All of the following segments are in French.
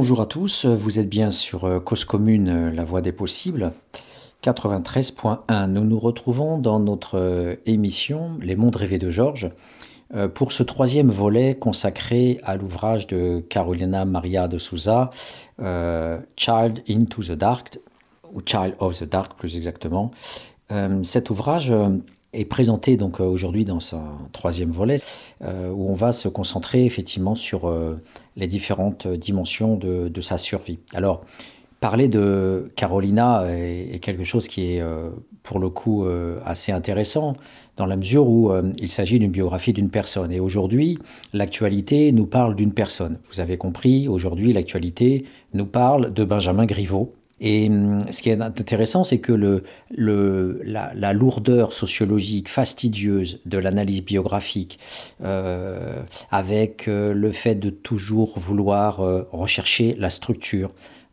Bonjour à tous, vous êtes bien sur euh, Cause Commune, euh, la voie des possibles. 93.1. Nous nous retrouvons dans notre euh, émission Les mondes rêvés de Georges pour ce troisième volet consacré à l'ouvrage de Carolina Maria de Souza, Child into the Dark, ou Child of the Dark plus exactement. Cet ouvrage est présenté donc aujourd'hui dans son troisième volet, où on va se concentrer effectivement sur les différentes dimensions de, sa survie. Alors, parler de Carolina est, quelque chose qui est euh, pour le coup euh, assez intéressant dans la mesure où euh, il s'agit d'une biographie d'une personne. Et aujourd'hui, l'actualité nous parle d'une personne. Vous avez compris, aujourd'hui, l'actualité nous parle de Benjamin Griveaux, et hum, ce qui est intéressant, c'est que le, le, la, lourdeur sociologique fastidieuse de l'analyse biographique, euh, avec euh, le fait de toujours vouloir euh, rechercher la structure,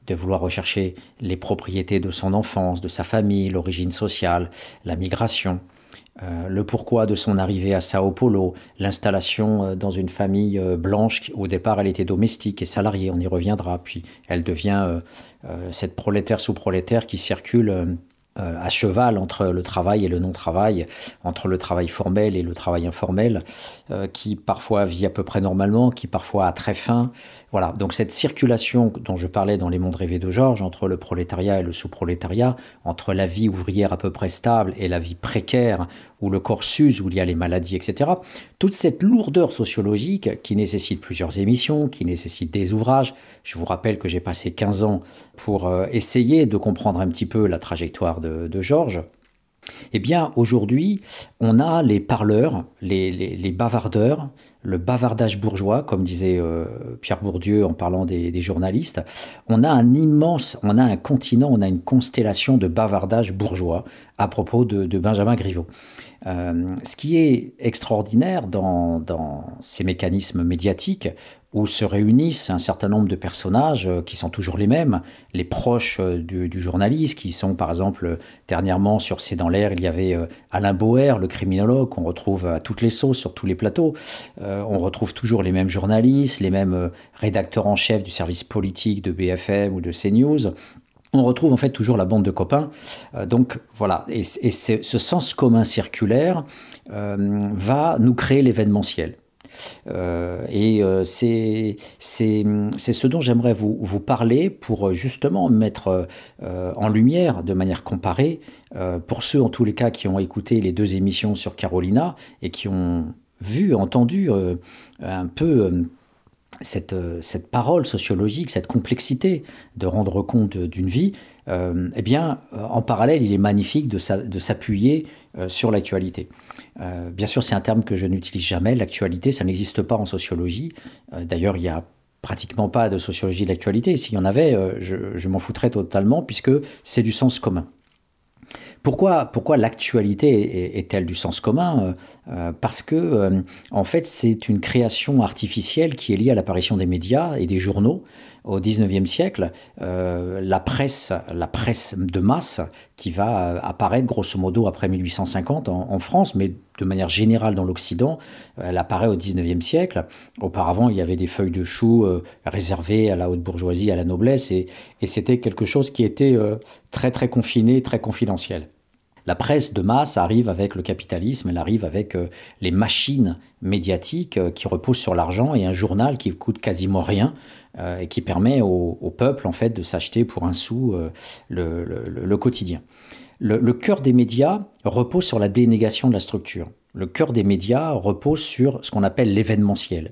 de vouloir rechercher les propriétés de son enfance, de sa famille, l'origine sociale, la migration, le pourquoi de son arrivée à Sao Paulo, l'installation dans une famille blanche. Au départ, elle était domestique et salariée, on y reviendra. Puis elle devient cette prolétaire sous prolétaire qui circule à cheval entre le travail et le non-travail, entre le travail formel et le travail informel, qui parfois vit à peu près normalement, qui parfois a très faim, voilà, donc cette circulation dont je parlais dans Les mondes rêvés de Georges, entre le prolétariat et le sous-prolétariat, entre la vie ouvrière à peu près stable et la vie précaire, où le corps s'use, où il y a les maladies, etc., toute cette lourdeur sociologique qui nécessite plusieurs émissions, qui nécessite des ouvrages, je vous rappelle que j'ai passé 15 ans pour euh, essayer de comprendre un petit peu la trajectoire de, Georges, eh bien, aujourd'hui, on a les parleurs, les bavardeurs, le bavardage bourgeois, comme disait euh, Pierre Bourdieu en parlant des, journalistes. On a un immense, on a un continent, on a une constellation de bavardage bourgeois à propos de, Benjamin Griveaux. Euh, ce qui est extraordinaire dans, ces mécanismes médiatiques, où se réunissent un certain nombre de personnages euh, qui sont toujours les mêmes, les proches euh, du, journaliste, qui sont par exemple, dernièrement sur C'est dans l'air, il y avait Alain Boer, le criminologue, qu'on retrouve à toutes les sauces sur tous les plateaux. on retrouve toujours les mêmes journalistes, les mêmes rédacteurs en chef du service politique de BFM ou de CNews on retrouve en fait toujours la bande de copains. Euh, donc voilà, et, ce sens commun circulaire euh, va nous créer l'événementiel. Euh, et c'est ce dont j'aimerais vous, vous, parler pour justement mettre en lumière de manière comparée, pour ceux en tous les cas qui ont écouté les deux émissions sur Carolina et qui ont vu, entendu un peu euh, cette, parole sociologique, cette complexité de rendre compte d'une vie, euh, eh bien, en parallèle, il est magnifique de, s'appuyer euh, sur l'actualité. Bien sûr, c'est un terme que je n'utilise jamais. L'actualité, ça n'existe pas en sociologie. D'ailleurs, il n'y a pratiquement pas de sociologie de l'actualité. S'il y en avait, je m'en foutrais totalement, puisque c'est du sens commun. Pourquoi, l'actualité est-elle du sens commun euh, euh, Parce que, euh, en fait, c'est une création artificielle qui est liée à l'apparition des médias et des journaux au XIXe siècle, la presse, la presse de masse qui va apparaître grosso modo après 1850 en, France, mais de manière générale dans l'Occident, elle apparaît au XIXe siècle. Auparavant, il y avait des feuilles de chou réservées à la haute bourgeoisie, à la noblesse, et, et c'était quelque chose qui était très très confiné, très confidentiel. La presse de masse arrive avec le capitalisme, elle arrive avec euh, les machines médiatiques euh, qui reposent sur l'argent et un journal qui coûte quasiment rien euh, et qui permet au, peuple en fait de s'acheter pour un sou le, quotidien. Le, cœur des médias repose sur la dénégation de la structure. Le cœur des médias repose sur ce qu'on appelle l'événementiel.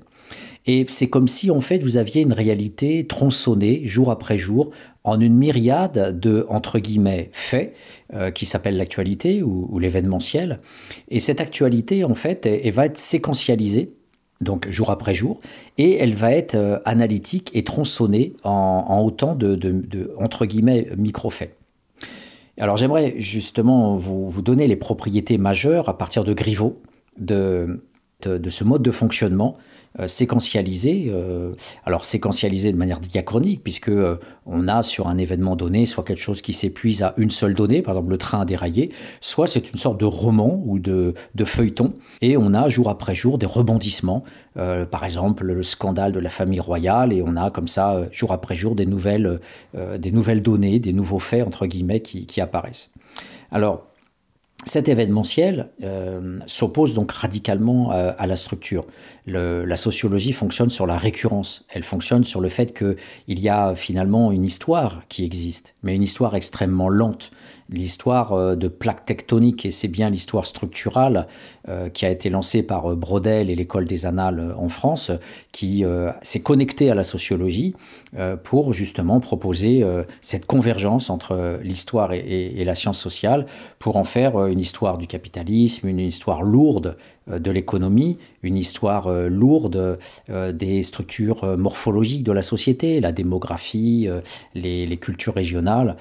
Et c'est comme si en fait vous aviez une réalité tronçonnée jour après jour en une myriade de entre guillemets faits euh, qui s'appellent l'actualité ou, l'événementiel. Et cette actualité en fait va être séquentialisée donc jour après jour, et elle va être euh, analytique et tronçonnée en, autant de, de, entre guillemets micro-faits. Alors j'aimerais justement vous, vous, donner les propriétés majeures à partir de Griveaux de, de, ce mode de fonctionnement séquentialisé. alors séquentialisé de manière diachronique, puisque on a sur un événement donné soit quelque chose qui s'épuise à une seule donnée, par exemple le train a déraillé, soit c'est une sorte de roman ou de, de feuilleton, et on a jour après jour des rebondissements. par exemple le scandale de la famille royale, et on a comme ça jour après jour des nouvelles, des nouvelles données, des nouveaux faits entre guillemets qui, qui apparaissent. Alors cet événementiel euh, s'oppose donc radicalement euh, à, la structure. la sociologie fonctionne sur la récurrence. Elle fonctionne sur le fait qu'il y a finalement une histoire qui existe, mais une histoire extrêmement lente l'histoire euh, de plaques tectoniques, et c'est bien l'histoire structurale qui a été lancée par Brodel et l'école des annales en France, qui s'est connectée à la sociologie pour justement proposer cette convergence entre l'histoire et, la science sociale, pour en faire une histoire du capitalisme, une histoire lourde de l'économie, une histoire lourde des structures morphologiques de la société, la démographie, les, cultures régionales.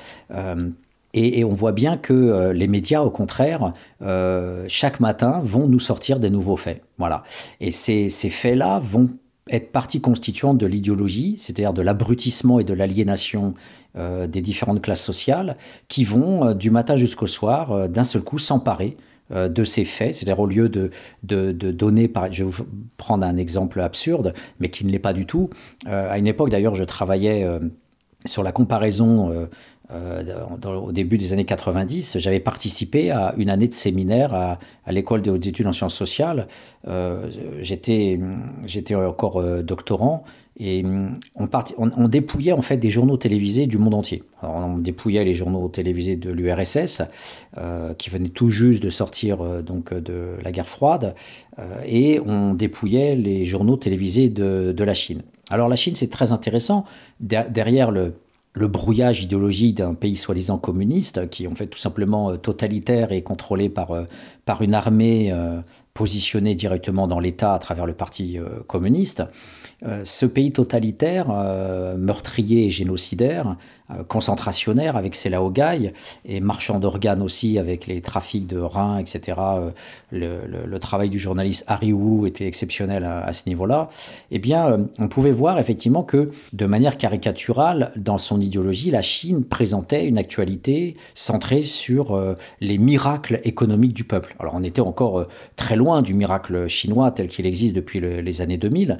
Et, on voit bien que euh, les médias, au contraire, euh, chaque matin, vont nous sortir des nouveaux faits. Voilà. Et ces, faits-là vont être partie constituante de l'idéologie, c'est-à-dire de l'abrutissement et de l'aliénation euh, des différentes classes sociales, qui vont, du matin jusqu'au soir, d'un seul coup, s'emparer de ces faits, c'est-à-dire au lieu de, de, donner, par, je vais vous prendre un exemple absurde, mais qui ne l'est pas du tout. à une époque, d'ailleurs, je travaillais sur la comparaison euh, au début des années 90, j'avais participé à une année de séminaire à, l'école des hautes études en sciences sociales. Euh, j'étais, encore euh, doctorant et on, on, dépouillait en fait des journaux télévisés du monde entier. on dépouillait les journaux télévisés de l'URSS qui venaient tout juste de sortir donc de la guerre froide et on dépouillait les journaux télévisés de, la Chine. Alors la Chine c'est très intéressant derrière le brouillage idéologique d'un pays soi-disant communiste, qui en fait tout simplement euh, totalitaire et contrôlé par, euh, par une armée euh, positionnée directement dans l'État à travers le Parti communiste, ce pays totalitaire, meurtrier et génocidaire, euh, concentrationnaire avec ses laogailles et marchand d'organes aussi avec les trafics de reins, etc. Euh, le, travail du journaliste Harry Wu était exceptionnel à, ce niveau-là. Eh bien, euh, on pouvait voir effectivement que de manière caricaturale, dans son idéologie, la Chine présentait une actualité centrée sur les miracles économiques du peuple. Alors, on était encore très loin du miracle chinois tel qu'il existe depuis les années 2000,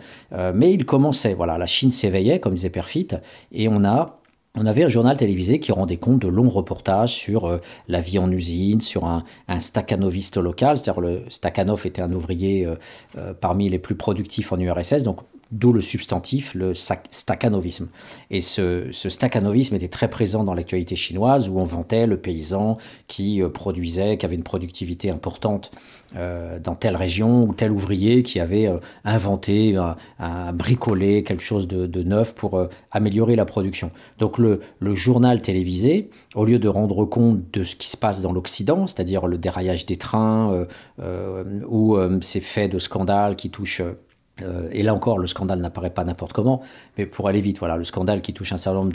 mais il commençait. Voilà, la Chine s'éveillait, comme disait Perfit, et on a on avait un journal télévisé qui rendait compte de longs reportages sur euh, la vie en usine, sur un, un staccanoviste local. C'est-à-dire le Stakhanov était un ouvrier euh, euh, parmi les plus productifs en URSS, donc d'où le substantif, le staccanovisme. Et ce, ce staccanovisme était très présent dans l'actualité chinoise, où on vantait le paysan qui produisait, qui avait une productivité importante euh, dans telle région ou tel ouvrier qui avait euh, inventé, un, bricolé quelque chose de, neuf pour euh, améliorer la production. Donc le, journal télévisé, au lieu de rendre compte de ce qui se passe dans l'Occident, c'est-à-dire le déraillage des trains ou ces faits de scandale qui touchent et là encore, le scandale n'apparaît pas n'importe comment, mais pour aller vite, voilà, le scandale qui touche un certain nombre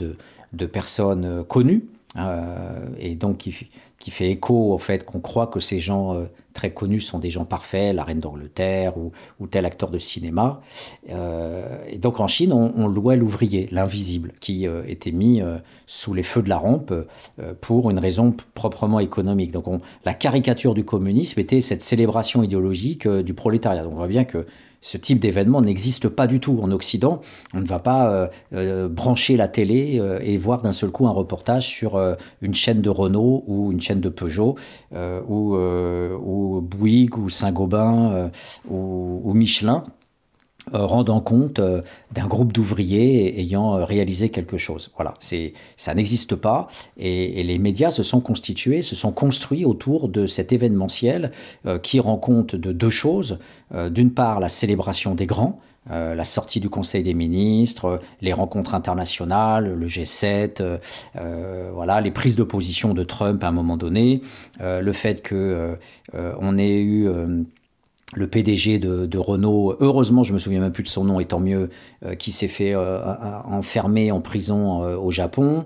de, personnes connues, et donc qui, fait écho au fait qu'on croit que ces gens très connus sont des gens parfaits, la reine d'Angleterre ou, tel acteur de cinéma. Euh, et donc en Chine, on, louait l'ouvrier, l'invisible, qui euh, était mis euh, sous les feux de la rampe pour une raison proprement économique. Donc la caricature du communisme était cette célébration idéologique du prolétariat. Donc on voit bien que ce type d'événement n'existe pas du tout en Occident. On ne va pas euh, euh, brancher la télé euh, et voir d'un seul coup un reportage sur une chaîne de Renault ou une chaîne de Peugeot ou, ou Bouygues ou Saint-Gobain ou, Michelin. Euh, rendant compte euh, d'un groupe d'ouvriers ayant euh, réalisé quelque chose. Voilà, c'est ça n'existe pas et, les médias se sont constitués, se sont construits autour de cet événementiel qui rend compte de deux choses. D'une part, la célébration des grands, la sortie du Conseil des ministres, les rencontres internationales, le G7, voilà, les prises de position de Trump à un moment donné, le fait que on ait eu le PDG de, Renault, heureusement, je me souviens même plus de son nom, et tant mieux, euh, qui s'est fait euh, enfermer en prison euh, au Japon,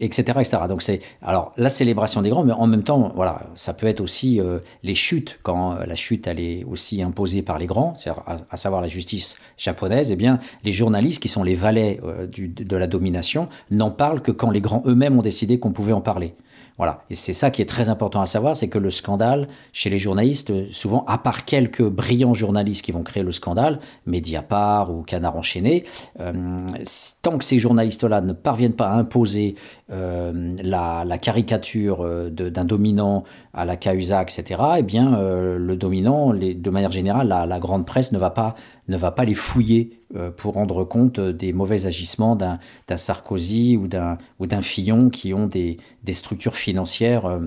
etc., etc. Donc c'est alors la célébration des grands, mais en même temps, voilà, ça peut être aussi les chutes quand la chute elle est aussi imposée par les grands, à, à, savoir la justice japonaise. Eh bien, les journalistes qui sont les valets de la domination n'en parlent que quand les grands eux-mêmes ont décidé qu'on pouvait en parler. Voilà. Et c'est ça qui est très important à savoir, c'est que le scandale, chez les journalistes, souvent, à part quelques brillants journalistes qui vont créer le scandale, Mediapart ou Canard enchaîné, euh, tant que ces journalistes-là ne parviennent pas à imposer euh, la, caricature euh, d'un dominant à la Cahuzac, etc., eh bien, le dominant, de manière générale, la, grande presse ne va pas, ne va pas les fouiller pour rendre compte des mauvais agissements d'un Sarkozy ou d'un Fillon qui ont des, des structures financières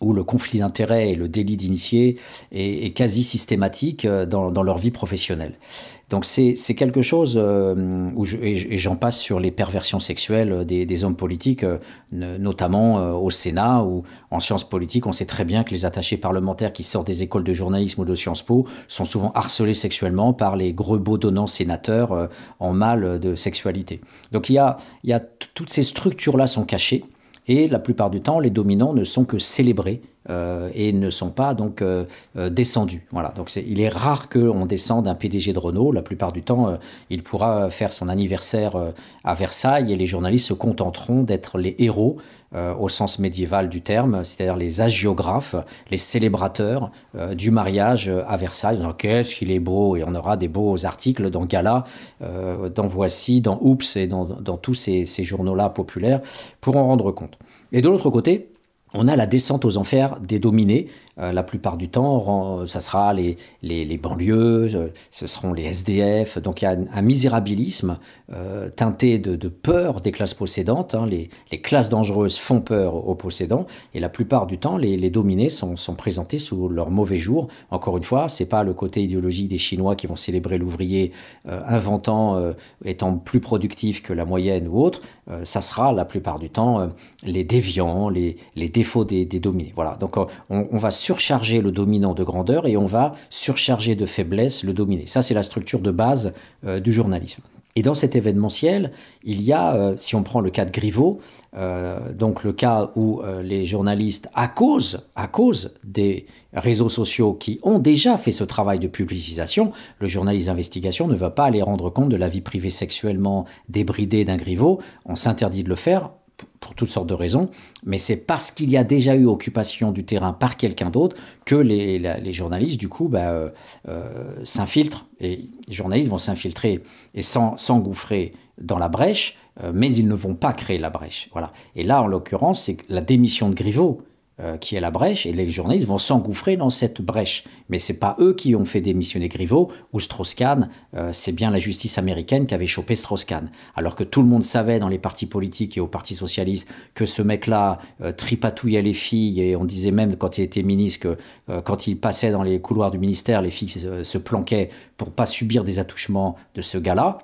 où le conflit d'intérêts et le délit d'initié est, quasi systématique euh, dans, leur vie professionnelle. Donc c'est quelque chose euh, où je, et j'en passe sur les perversions sexuelles des, hommes politiques, euh, notamment au Sénat ou en sciences politiques. On sait très bien que les attachés parlementaires qui sortent des écoles de journalisme ou de Sciences Po sont souvent harcelés sexuellement par les gros donnants sénateurs en mal de sexualité. Donc il y a, il y a toutes ces structures-là sont cachées. Et la plupart du temps, les dominants ne sont que célébrés euh, et ne sont pas donc euh, euh, descendus. Voilà. Donc il est rare qu'on descende un PDG de Renault. La plupart du temps, il pourra faire son anniversaire à Versailles et les journalistes se contenteront d'être les héros au sens médiéval du terme, c'est-à-dire les agiographes, les célébrateurs du mariage à Versailles. Qu'est-ce qu'il est beau Et on aura des beaux articles dans Gala, dans Voici, dans Oups et dans, dans tous ces, ces journaux-là populaires pour en rendre compte. Et de l'autre côté, on a la descente aux enfers des dominés. Euh, la plupart du temps, ça sera les, les, banlieues, euh, ce seront les SDF. Donc il y a un, misérabilisme euh, teinté de, peur des classes possédantes. Hein. Les, classes dangereuses font peur aux possédants. Et la plupart du temps, les, dominés sont, présentés sous leur mauvais jour. Encore une fois, c'est pas le côté idéologique des Chinois qui vont célébrer l'ouvrier inventant, étant plus productif que la moyenne ou autre. ça sera la plupart du temps les déviants, les, les défauts des, dominés. Voilà. Donc on, on va surcharger le dominant de grandeur et on va surcharger de faiblesse le dominé. Ça, c'est la structure de base euh, du journalisme. Et dans cet événementiel, il y a, euh, si on prend le cas de Griveaux, euh, donc le cas où les journalistes, à cause, à cause des réseaux sociaux qui ont déjà fait ce travail de publicisation, le journaliste d'investigation ne va pas aller rendre compte de la vie privée sexuellement débridée d'un Griveaux. On s'interdit de le faire pour toutes sortes de raisons, mais c'est parce qu'il y a déjà eu occupation du terrain par quelqu'un d'autre que les, journalistes, du coup, bah, euh, euh, s'infiltrent. Et les journalistes vont s'infiltrer et s'engouffrer dans la brèche, euh, mais ils ne vont pas créer la brèche. Voilà. Et là, en l'occurrence, c'est la démission de Griveaux euh, qui est la brèche, et les journalistes vont s'engouffrer dans cette brèche. Mais c'est pas eux qui ont fait démissionner Griveaux ou Strauss-Kahn, euh, c'est bien la justice américaine qui avait chopé Strauss-Kahn. Alors que tout le monde savait dans les partis politiques et au Parti socialiste que ce mec-là euh, tripatouillait les filles, et on disait même quand il était ministre que quand il passait dans les couloirs du ministère, les filles se planquaient pour pas subir des attouchements de ce gars-là.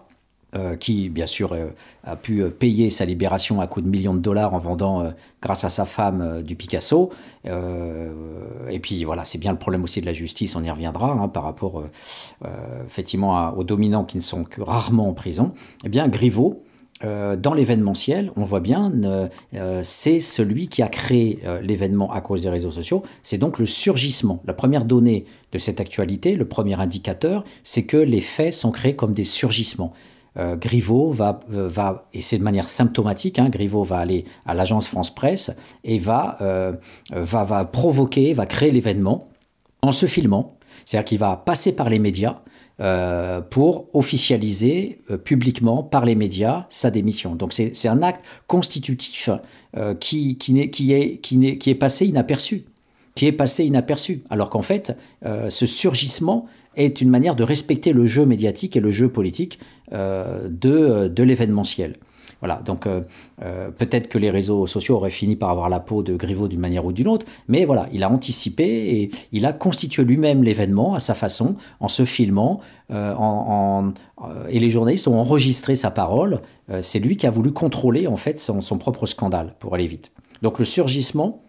Euh, qui bien sûr euh, a pu euh, payer sa libération à coût de millions de dollars en vendant, grâce à sa femme, du Picasso. et puis voilà, c'est bien le problème aussi de la justice, on y reviendra, hein, par rapport effectivement aux dominants qui ne sont que rarement en prison. Eh bien, Griveaux, dans l'événementiel, on voit bien, c'est celui qui a créé l'événement à cause des réseaux sociaux. C'est donc le surgissement. La première donnée de cette actualité, le premier indicateur, c'est que les faits sont créés comme des surgissements. Euh, va, va, et c'est de manière symptomatique, hein, va aller à l'agence France Presse et va, euh, va, va provoquer, va créer l'événement en se filmant. C'est-à-dire qu'il va passer par les médias euh, pour officialiser publiquement par les médias sa démission. Donc c'est un acte constitutif qui, qui, est, qui, est, qui est passé inaperçu qui est passé inaperçu, alors qu'en fait, ce surgissement est une manière de respecter le jeu médiatique et le jeu politique euh, de, de l'événementiel. Voilà, donc euh, euh, peut-être que les réseaux sociaux auraient fini par avoir la peau de Griveaux d'une manière ou d'une autre, mais voilà, il a anticipé et il a constitué lui-même l'événement à sa façon, en se filmant, et les journalistes ont enregistré sa parole. c'est lui qui a voulu contrôler en fait son, son propre scandale, pour aller vite. Donc le surgissement,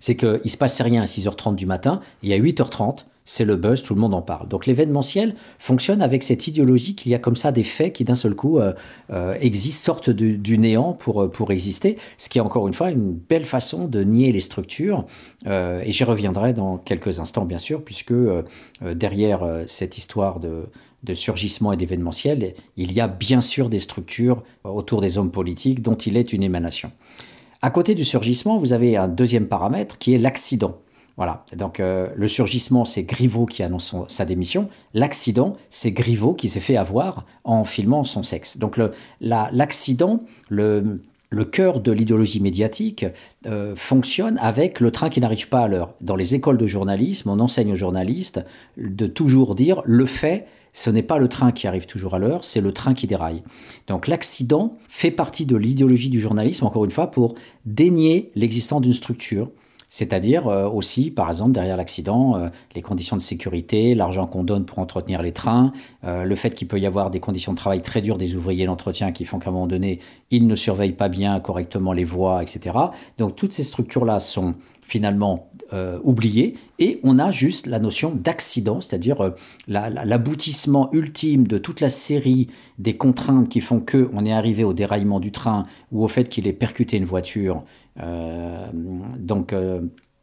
c'est qu'il ne se passait rien à 6h30 du matin, et à 8h30, c'est le buzz, tout le monde en parle. Donc l'événementiel fonctionne avec cette idéologie qu'il y a comme ça des faits qui d'un seul coup euh, euh, existent, sortent du, néant pour, pour exister, ce qui est encore une fois une belle façon de nier les structures. et j'y reviendrai dans quelques instants, bien sûr, puisque derrière cette histoire de de surgissement et d'événementiel, il y a bien sûr des structures autour des hommes politiques dont il est une émanation. À côté du surgissement, vous avez un deuxième paramètre qui est l'accident. Voilà. Donc euh, le surgissement, c'est Griveaux qui annonce sa démission. L'accident, c'est Griveaux qui s'est fait avoir en filmant son sexe. Donc l'accident, le, le, cœur de l'idéologie médiatique euh, fonctionne avec le train qui n'arrive pas à l'heure. Dans les écoles de journalisme, on enseigne aux journalistes de toujours dire le fait ce n'est pas le train qui arrive toujours à l'heure, c'est le train qui déraille. Donc l'accident fait partie de l'idéologie du journalisme, encore une fois, pour dénier l'existence d'une structure. C'est-à-dire euh, aussi, par exemple, derrière l'accident, euh, les conditions de sécurité, l'argent qu'on donne pour entretenir les trains, euh, le fait qu'il peut y avoir des conditions de travail très dures des ouvriers d'entretien qui font qu'à un moment donné, ils ne surveillent pas bien correctement les voies, etc. Donc toutes ces structures-là sont finalement euh, oublié, et on a juste la notion d'accident, c'est-à-dire euh, l'aboutissement ultime de toute la série des contraintes qui font que on est arrivé au déraillement du train ou au fait qu'il ait percuté une voiture. Euh, donc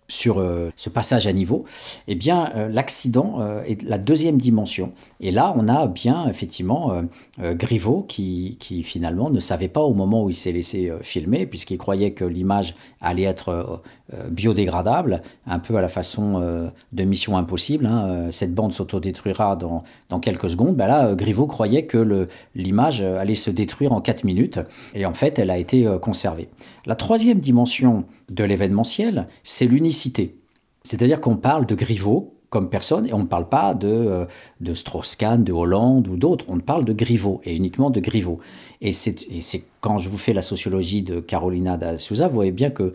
sur euh, ce passage à niveau, eh bien, euh, l'accident euh, est la deuxième dimension. Et là, on a bien, effectivement, Griveaux qui, qui, finalement, ne savait pas au moment où il s'est laissé filmer, puisqu'il croyait que l'image allait être biodégradable, un peu à la façon de Mission Impossible. Hein, cette bande s'autodétruira dans, dans quelques secondes. Ben là, Griveaux croyait que l'image allait se détruire en 4 minutes, et en fait, elle a été conservée. La troisième dimension de l'événementiel, c'est l'unicité. C'est-à-dire qu'on parle de Griveaux comme personne et on ne parle pas de, euh, de Strauss-Kahn, de Hollande ou d'autres, on parle de Griveaux et uniquement de Griveaux. Et c'est quand je vous fais la sociologie de Carolina da Souza, vous voyez bien que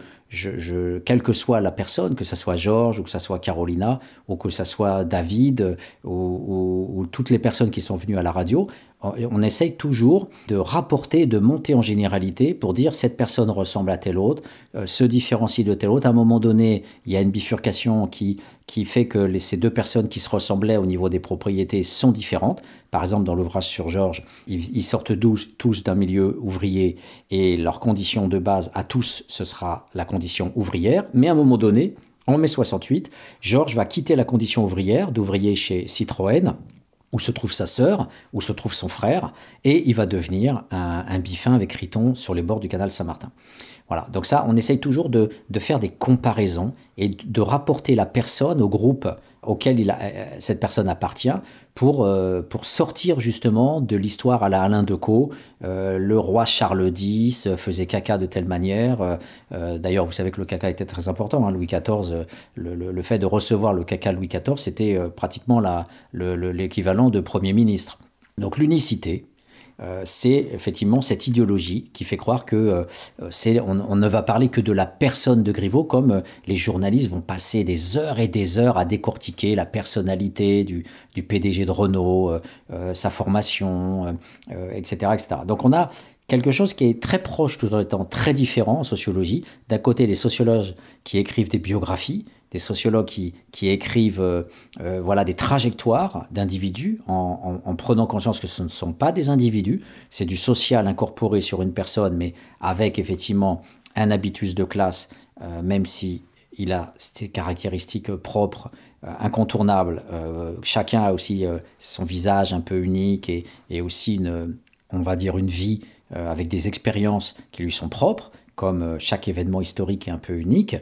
quelle que soit la personne, que ce soit Georges ou que ce soit Carolina ou que ce soit David ou, toutes les personnes qui sont venues à la radio, on essaye toujours de rapporter, de monter en généralité pour dire cette personne ressemble à telle autre, euh, se différencie de telle autre. À un moment donné, il y a une bifurcation qui, qui fait que ces deux personnes qui se ressemblaient au niveau des propriétés sont différentes. Par exemple, dans l'ouvrage sur Georges, ils, sortent tous d'un milieu ouvrier et leur condition de base à tous, ce sera la condition ouvrière. Mais à un moment donné, en mai 68, Georges va quitter la condition ouvrière, d'ouvrier chez Citroën, où se trouve sa sœur, où se trouve son frère, et il va devenir un, bifin avec Riton sur les bords du canal Saint-Martin. Voilà, donc ça, on essaye toujours de, faire des comparaisons et de rapporter la personne au groupe auquel euh, cette personne appartient pour, euh, pour sortir justement de l'histoire à la Alain Decaux. Euh, le roi Charles X faisait caca de telle manière. D'ailleurs, vous savez que le caca était très important. Hein. Louis XIV, le, le, fait de recevoir le caca Louis XIV, c'était pratiquement l'équivalent de Premier ministre. Donc l'unicité, euh, c'est effectivement cette idéologie qui fait croire que euh, c'est, on, ne va parler que de la personne de Griveaux, comme euh, les journalistes vont passer des heures et des heures à décortiquer la personnalité du, du PDG de Renault, sa formation, etc., etc. Donc on a quelque chose qui est très proche tout en étant très différent en sociologie. D'un côté, les sociologues qui écrivent des biographies, des sociologues qui, qui écrivent euh, euh, voilà, des trajectoires d'individus en, en, prenant conscience que ce ne sont pas des individus, c'est du social incorporé sur une personne, mais avec effectivement un habitus de classe, euh, même si il a ses caractéristiques propres, incontournables. chacun a aussi son visage un peu unique et, et aussi, une, on va dire, une vie avec des expériences qui lui sont propres comme chaque événement historique est un peu unique,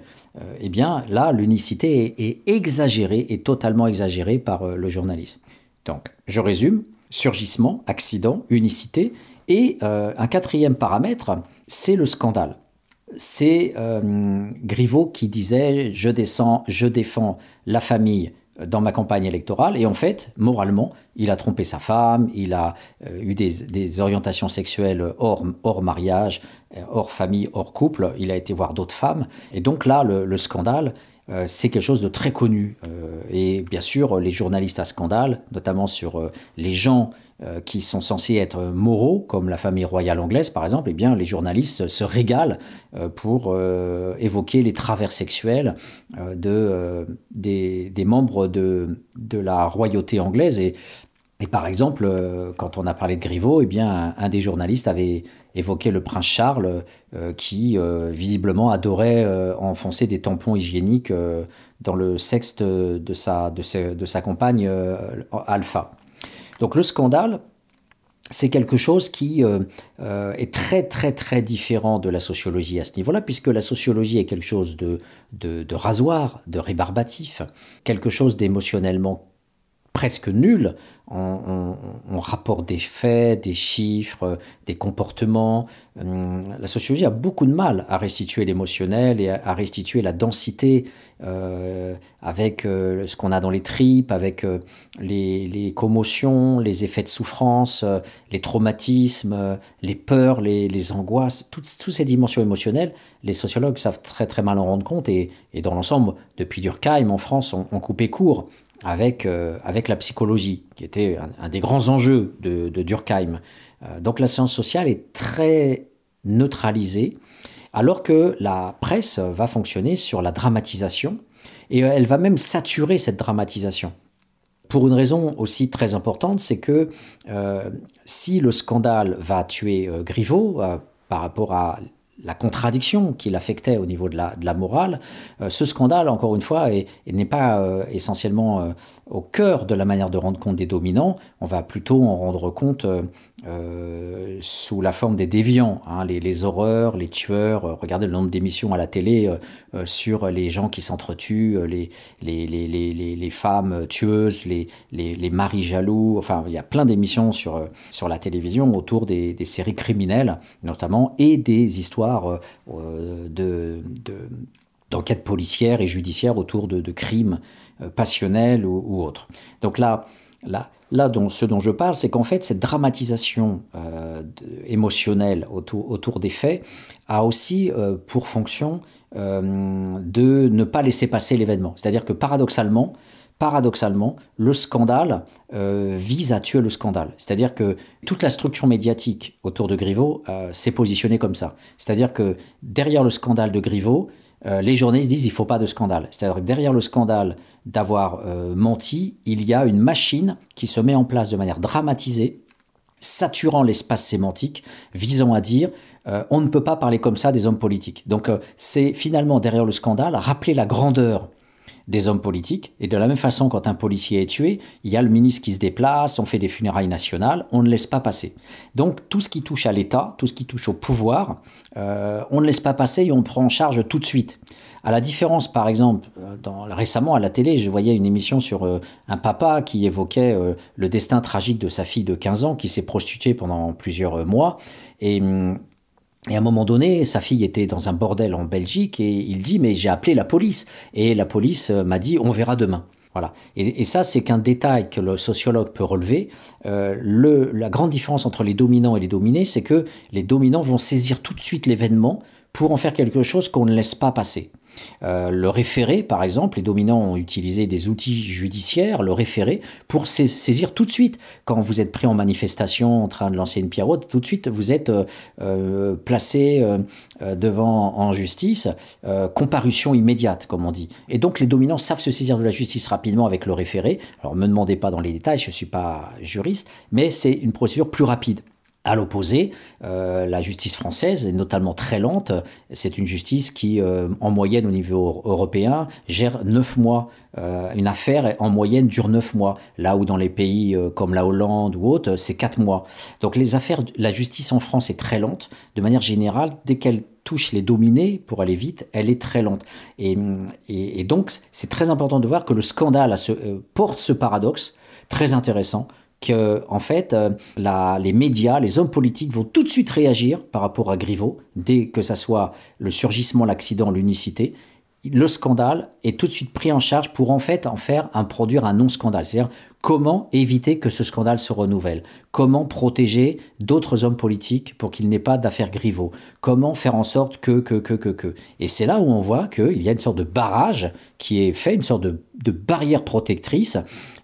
eh bien là, l'unicité est, exagérée, et totalement exagérée par euh, le journalisme. Donc, je résume, surgissement, accident, unicité, et un quatrième paramètre, c'est le scandale. C'est Griveaux qui disait je, descends, je défends la famille dans ma campagne électorale. Et en fait, moralement, il a trompé sa femme, il a euh, eu des, orientations sexuelles hors, mariage, euh, hors famille, hors couple. Il a été voir d'autres femmes. Et donc là, le, scandale c'est quelque chose de très connu. et bien sûr, les journalistes à scandale, notamment sur les gens qui sont censés être moraux, comme la famille royale anglaise par exemple, eh bien, les journalistes se régalent pour évoquer les travers sexuels de, des, membres de, de la royauté anglaise. Et et par exemple, euh, quand on a parlé de Griveaux, eh bien, un, des journalistes avait évoqué le prince Charles, euh, qui euh, visiblement adorait enfoncer des tampons hygiéniques dans le sexe de, sa, de, de sa compagne Alpha. Donc le scandale, c'est quelque chose qui est très très très différent de la sociologie à ce niveau-là, puisque la sociologie est quelque chose de rasoir, de rébarbatif, quelque chose d'émotionnellement presque nul. On, rapporte des faits, des chiffres, des comportements. Hum, la sociologie a beaucoup de mal à restituer l'émotionnel et à, restituer la densité euh, avec euh, ce qu'on a dans les tripes, avec euh, les, commotions, les effets de souffrance, les traumatismes, les peurs, les, angoisses, toutes, ces dimensions émotionnelles. Les sociologues savent très très mal en rendre compte et, dans l'ensemble, depuis Durkheim en France, on, on coupait court avec, euh, avec la psychologie, qui était un, des grands enjeux de, Durkheim. Euh, donc la science sociale est très neutralisée, alors que la presse va fonctionner sur la dramatisation, et elle va même saturer cette dramatisation. Pour une raison aussi très importante, c'est que euh, si le scandale va tuer Griveaux par rapport à la contradiction qui l'affectait au niveau de la, de la morale, euh, ce scandale, encore une fois, n'est pas euh, essentiellement euh, au cœur de la manière de rendre compte des dominants, on va plutôt en rendre compte sous la forme des déviants, hein, les, horreurs, les tueurs, regardez le nombre d'émissions à la télé sur les gens qui s'entretuent, les les, femmes tueuses, les, maris jaloux, enfin il y a plein d'émissions sur, la télévision autour des, séries criminelles notamment, et des histoires euh, de, d'enquêtes policières et judiciaires autour de, crimes euh, passionnels ou, autres. Donc là, là, là ce dont je parle, c'est qu'en fait, cette dramatisation euh, émotionnelle autour, des faits a aussi pour fonction de ne pas laisser passer l'événement. C'est-à-dire que paradoxalement, paradoxalement, le scandale euh, vise à tuer le scandale. C'est-à-dire que toute la structure médiatique autour de Griveaux euh, s'est positionnée comme ça. C'est-à-dire que derrière le scandale de Griveaux, euh, les journalistes disent il faut pas de scandale. C'est-à-dire que derrière le scandale d'avoir menti, il y a une machine qui se met en place de manière dramatisée, saturant l'espace sémantique, visant à dire on ne peut pas parler comme ça des hommes politiques. Donc c'est finalement derrière le scandale rappeler la grandeur des hommes politiques. Et de la même façon, quand un policier est tué, il y a le ministre qui se déplace, on fait des funérailles nationales, on ne laisse pas passer. Donc tout ce qui touche à l'État, tout ce qui touche au pouvoir, euh, on ne laisse pas passer et on prend en charge tout de suite. À la différence, par exemple, euh, récemment à la télé, je voyais une émission sur euh, un papa qui évoquait le destin tragique de sa fille de 15 ans qui s'est prostituée pendant plusieurs mois. Et hum, et à un moment donné, sa fille était dans un bordel en Belgique et il dit mais j'ai appelé la police et la police euh, m'a dit on verra demain. Voilà. Et, ça, c'est qu'un détail que le sociologue peut relever. Euh, le, la grande différence entre les dominants et les dominés, c'est que les dominants vont saisir tout de suite l'événement pour en faire quelque chose qu'on ne laisse pas passer. Euh, le référé, par exemple, les dominants ont utilisé des outils judiciaires, le référé, pour saisir tout de suite. Quand vous êtes pris en manifestation en train de lancer une pierrot, tout de suite vous êtes euh, euh, placé devant en justice, comparution immédiate, comme on dit. Et donc les dominants savent se saisir de la justice rapidement avec le référé. Alors me demandez pas dans les détails, je ne suis pas juriste, mais c'est une procédure plus rapide. À l'opposé, euh, la justice française est notamment très lente. C'est une justice qui, euh, en moyenne au niveau européen, gère neuf mois. Euh, une affaire, en moyenne, dure neuf mois. Là où dans les pays comme la Hollande ou autres, c'est quatre mois. Donc les affaires, la justice en France est très lente. De manière générale, dès qu'elle touche les dominés, pour aller vite, elle est très lente. Et, et, donc, c'est très important de voir que le scandale porte ce paradoxe très intéressant que en fait euh, les médias, les hommes politiques vont tout de suite réagir par rapport à Griveaux dès que ça soit le surgissement, l'accident, l'unicité. le scandale est tout de suite pris en charge pour en fait en faire un produire un non-scandale. C'est-à-dire comment éviter que ce scandale se renouvelle, comment protéger d'autres hommes politiques pour qu'il n'ait pas d'affaires Griveaux, comment faire en sorte que, que, que, que, que? Et c'est là où on voit qu'il y a une sorte de barrage qui est fait, une sorte de, barrière protectrice,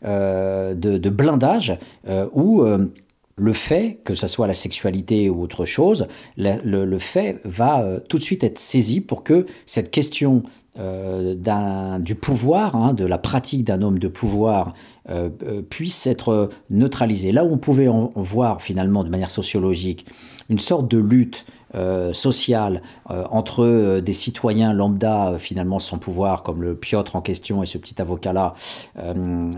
de, de, blindage, euh, où... Euh, le fait, que ce soit la sexualité ou autre chose, le, fait va euh, tout de suite être saisi pour que cette question euh, du pouvoir, hein, de la pratique d'un homme de pouvoir, euh, euh, puisse être neutralisée. Là où on pouvait en, voir finalement de manière sociologique une sorte de lutte euh, sociale euh, entre euh, des citoyens lambda euh, finalement sans pouvoir comme le Piotr en question et ce petit avocat là euh,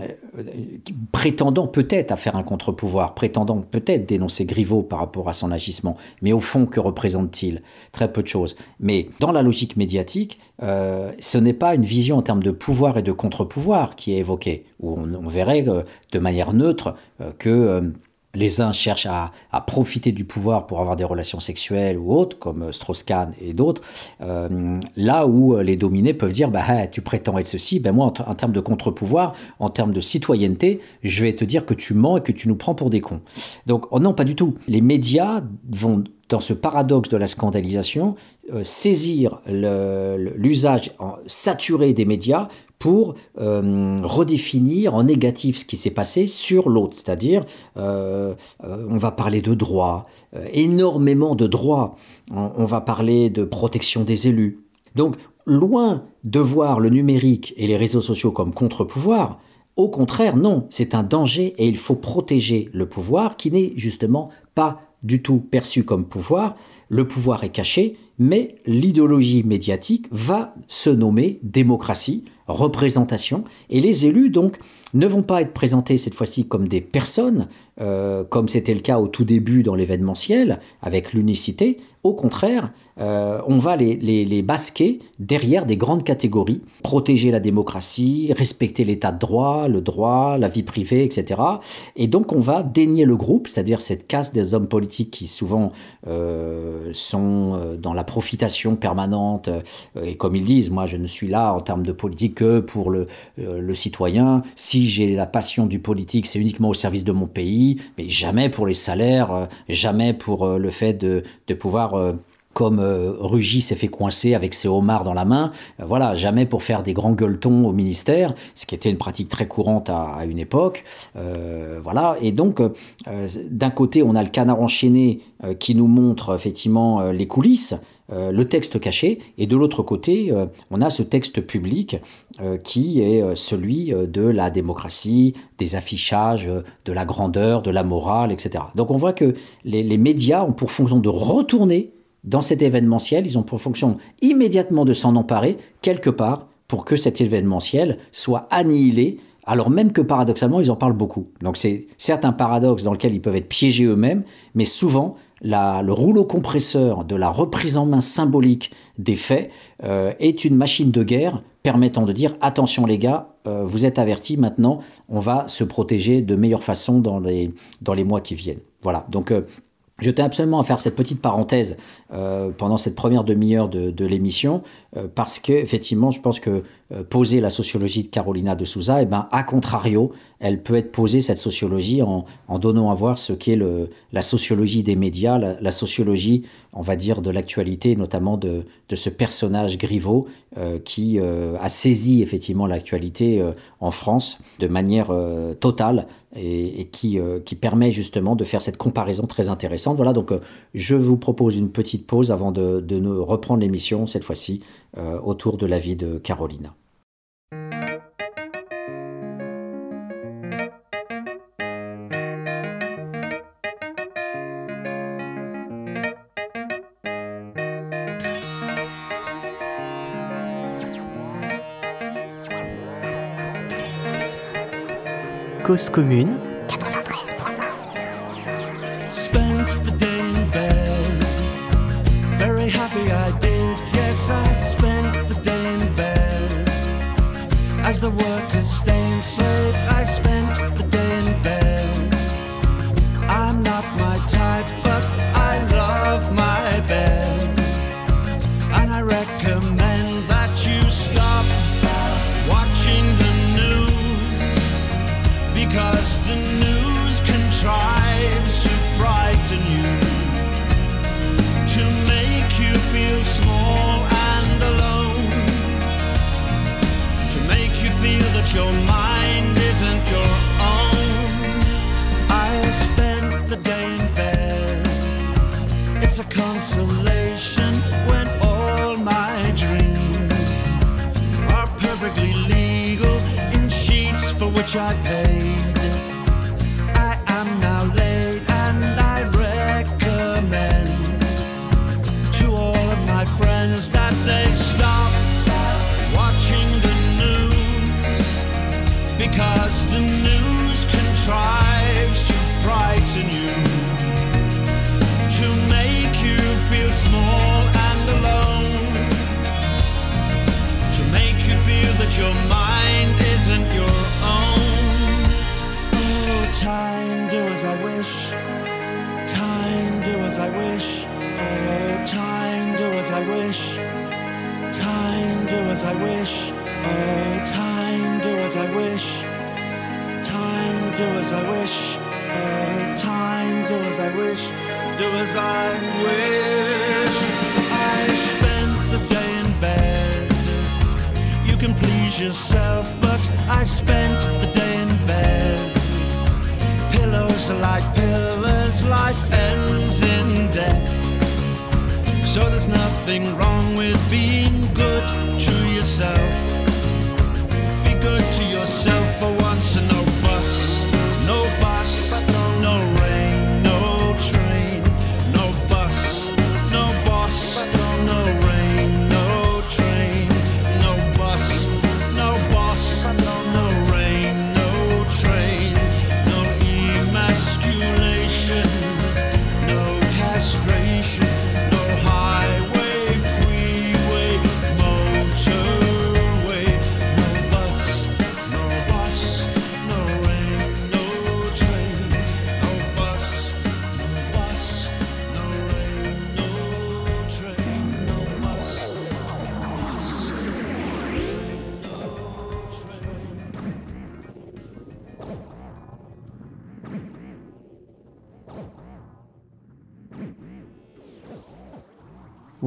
prétendant peut-être à faire un contre-pouvoir prétendant peut-être dénoncer Griveaux par rapport à son agissement mais au fond que représente-t-il? Très peu de choses. Mais dans la logique médiatique euh, ce n'est pas une vision en termes de pouvoir et de contre-pouvoir qui est évoquée où on verrait de manière neutre que les uns cherchent à, profiter du pouvoir pour avoir des relations sexuelles ou autres, comme Strauss-Kahn et d'autres, euh, là où les dominés peuvent dire bah, tu prétends être ceci, ben moi en, termes de contre-pouvoir, en termes de citoyenneté, je vais te dire que tu mens et que tu nous prends pour des cons. Donc oh non, pas du tout. Les médias vont dans ce paradoxe de la scandalisation, euh, saisir l'usage saturé des médias pour euh, redéfinir en négatif ce qui s'est passé sur l'autre. C'est-à-dire, euh, euh, on va parler de droits, euh, énormément de droits, on va parler de protection des élus. Donc, loin de voir le numérique et les réseaux sociaux comme contre-pouvoir, au contraire, non, c'est un danger et il faut protéger le pouvoir qui n'est justement pas du tout perçu comme pouvoir. Le pouvoir est caché, mais l'idéologie médiatique va se nommer démocratie, représentation, et les élus donc ne vont pas être présentés cette fois-ci comme des personnes, euh, comme c'était le cas au tout début dans l'événementiel, avec l'unicité. Au contraire, euh, on va les, basquer derrière des grandes catégories, protéger la démocratie, respecter l'état de droit, le droit, la vie privée, etc. Et donc on va dénier le groupe, c'est-à-dire cette caste des hommes politiques qui souvent euh, sont euh, dans la profitation permanente, et comme ils disent, moi je ne suis là en termes de politique que pour le, citoyen, si j'ai la passion du politique, c'est uniquement au service de mon pays, mais jamais pour les salaires, jamais pour le fait de, pouvoir comme euh, Rugy s'est fait coincer avec ses homards dans la main, euh, voilà, jamais pour faire des grands gueuletons au ministère, ce qui était une pratique très courante à, une époque. Euh, voilà, et donc euh, d'un côté, on a le canard enchaîné qui nous montre effectivement les coulisses, le texte caché, et de l'autre côté, on a ce texte public qui est celui de la démocratie, des affichages, de la grandeur, de la morale, etc. Donc on voit que les médias ont pour fonction de retourner dans cet événementiel, ils ont pour fonction immédiatement de s'en emparer quelque part pour que cet événementiel soit annihilé, alors même que paradoxalement, ils en parlent beaucoup. Donc c'est certes un paradoxe dans lequel ils peuvent être piégés eux-mêmes, mais souvent, le rouleau compresseur de la reprise en main symbolique des faits euh, est une machine de guerre permettant de dire attention les gars, euh, vous êtes avertis maintenant, on va se protéger de meilleure façon dans les, dans les mois qui viennent. Voilà, donc euh, je tiens absolument à faire cette petite parenthèse euh, pendant cette première demi-heure de, l'émission euh, parce que effectivement, je pense que euh, poser la sociologie de Carolina de Souza, et eh ben à contrario, elle peut être posée cette sociologie en, donnant à voir ce qu'est la sociologie des médias, la, sociologie, on va dire, de l'actualité, notamment de, de ce personnage Griveaux qui a saisi effectivement l'actualité en France de manière totale et, et qui, qui permet justement de faire cette comparaison très intéressante. Voilà, donc je vous propose une petite pause avant de, reprendre l'émission, cette fois-ci euh, autour de la vie de Carolina. Cause. tried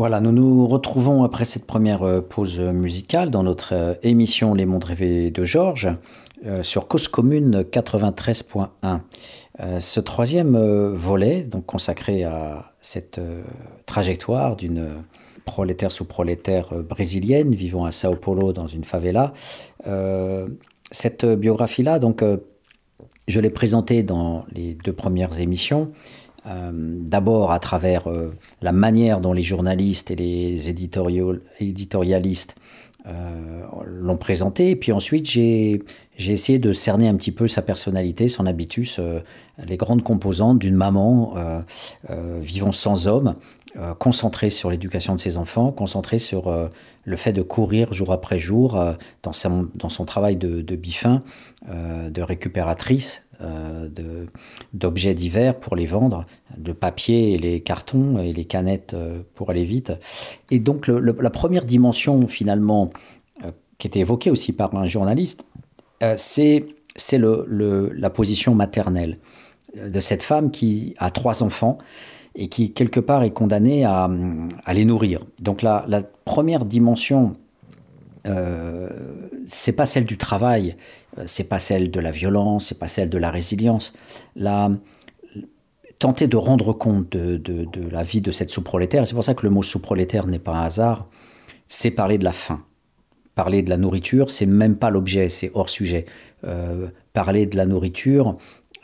Voilà, nous nous retrouvons après cette première euh, pause musicale dans notre euh, émission Les Mondes Rêvés de Georges euh, sur Cause Commune 93.1. Euh, ce troisième euh, volet, donc consacré à cette euh, trajectoire d'une prolétaire sous prolétaire euh, brésilienne vivant à Sao Paulo dans une favela, euh, cette biographie-là, donc, euh, je l'ai présentée dans les deux premières émissions. Euh, D'abord à travers euh, la manière dont les journalistes et les éditorial- éditorialistes euh, l'ont présenté, et puis ensuite j'ai essayé de cerner un petit peu sa personnalité, son habitus, les grandes composantes d'une maman vivant sans homme, euh, concentrée sur l'éducation de ses enfants, concentrée sur euh, le fait de courir jour après jour euh, dans, son, travail de, de bifin, de récupératrice d'objets divers pour les vendre, de papier et les cartons et les canettes pour aller vite. Et donc la première dimension finalement qui était évoquée aussi par un journaliste, c'est la position maternelle de cette femme qui a trois enfants et qui quelque part est condamnée à, les nourrir. Donc la, la première dimension euh, c'est pas celle du travail, euh, c'est pas celle de la violence, c'est pas celle de la résilience. La, tenter de rendre compte de, la vie de cette sous-prolétaire, c'est pour ça que le mot sous-prolétaire n'est pas un hasard, c'est parler de la faim. Parler de la nourriture, c'est même pas l'objet, c'est hors sujet. Euh, parler de la nourriture,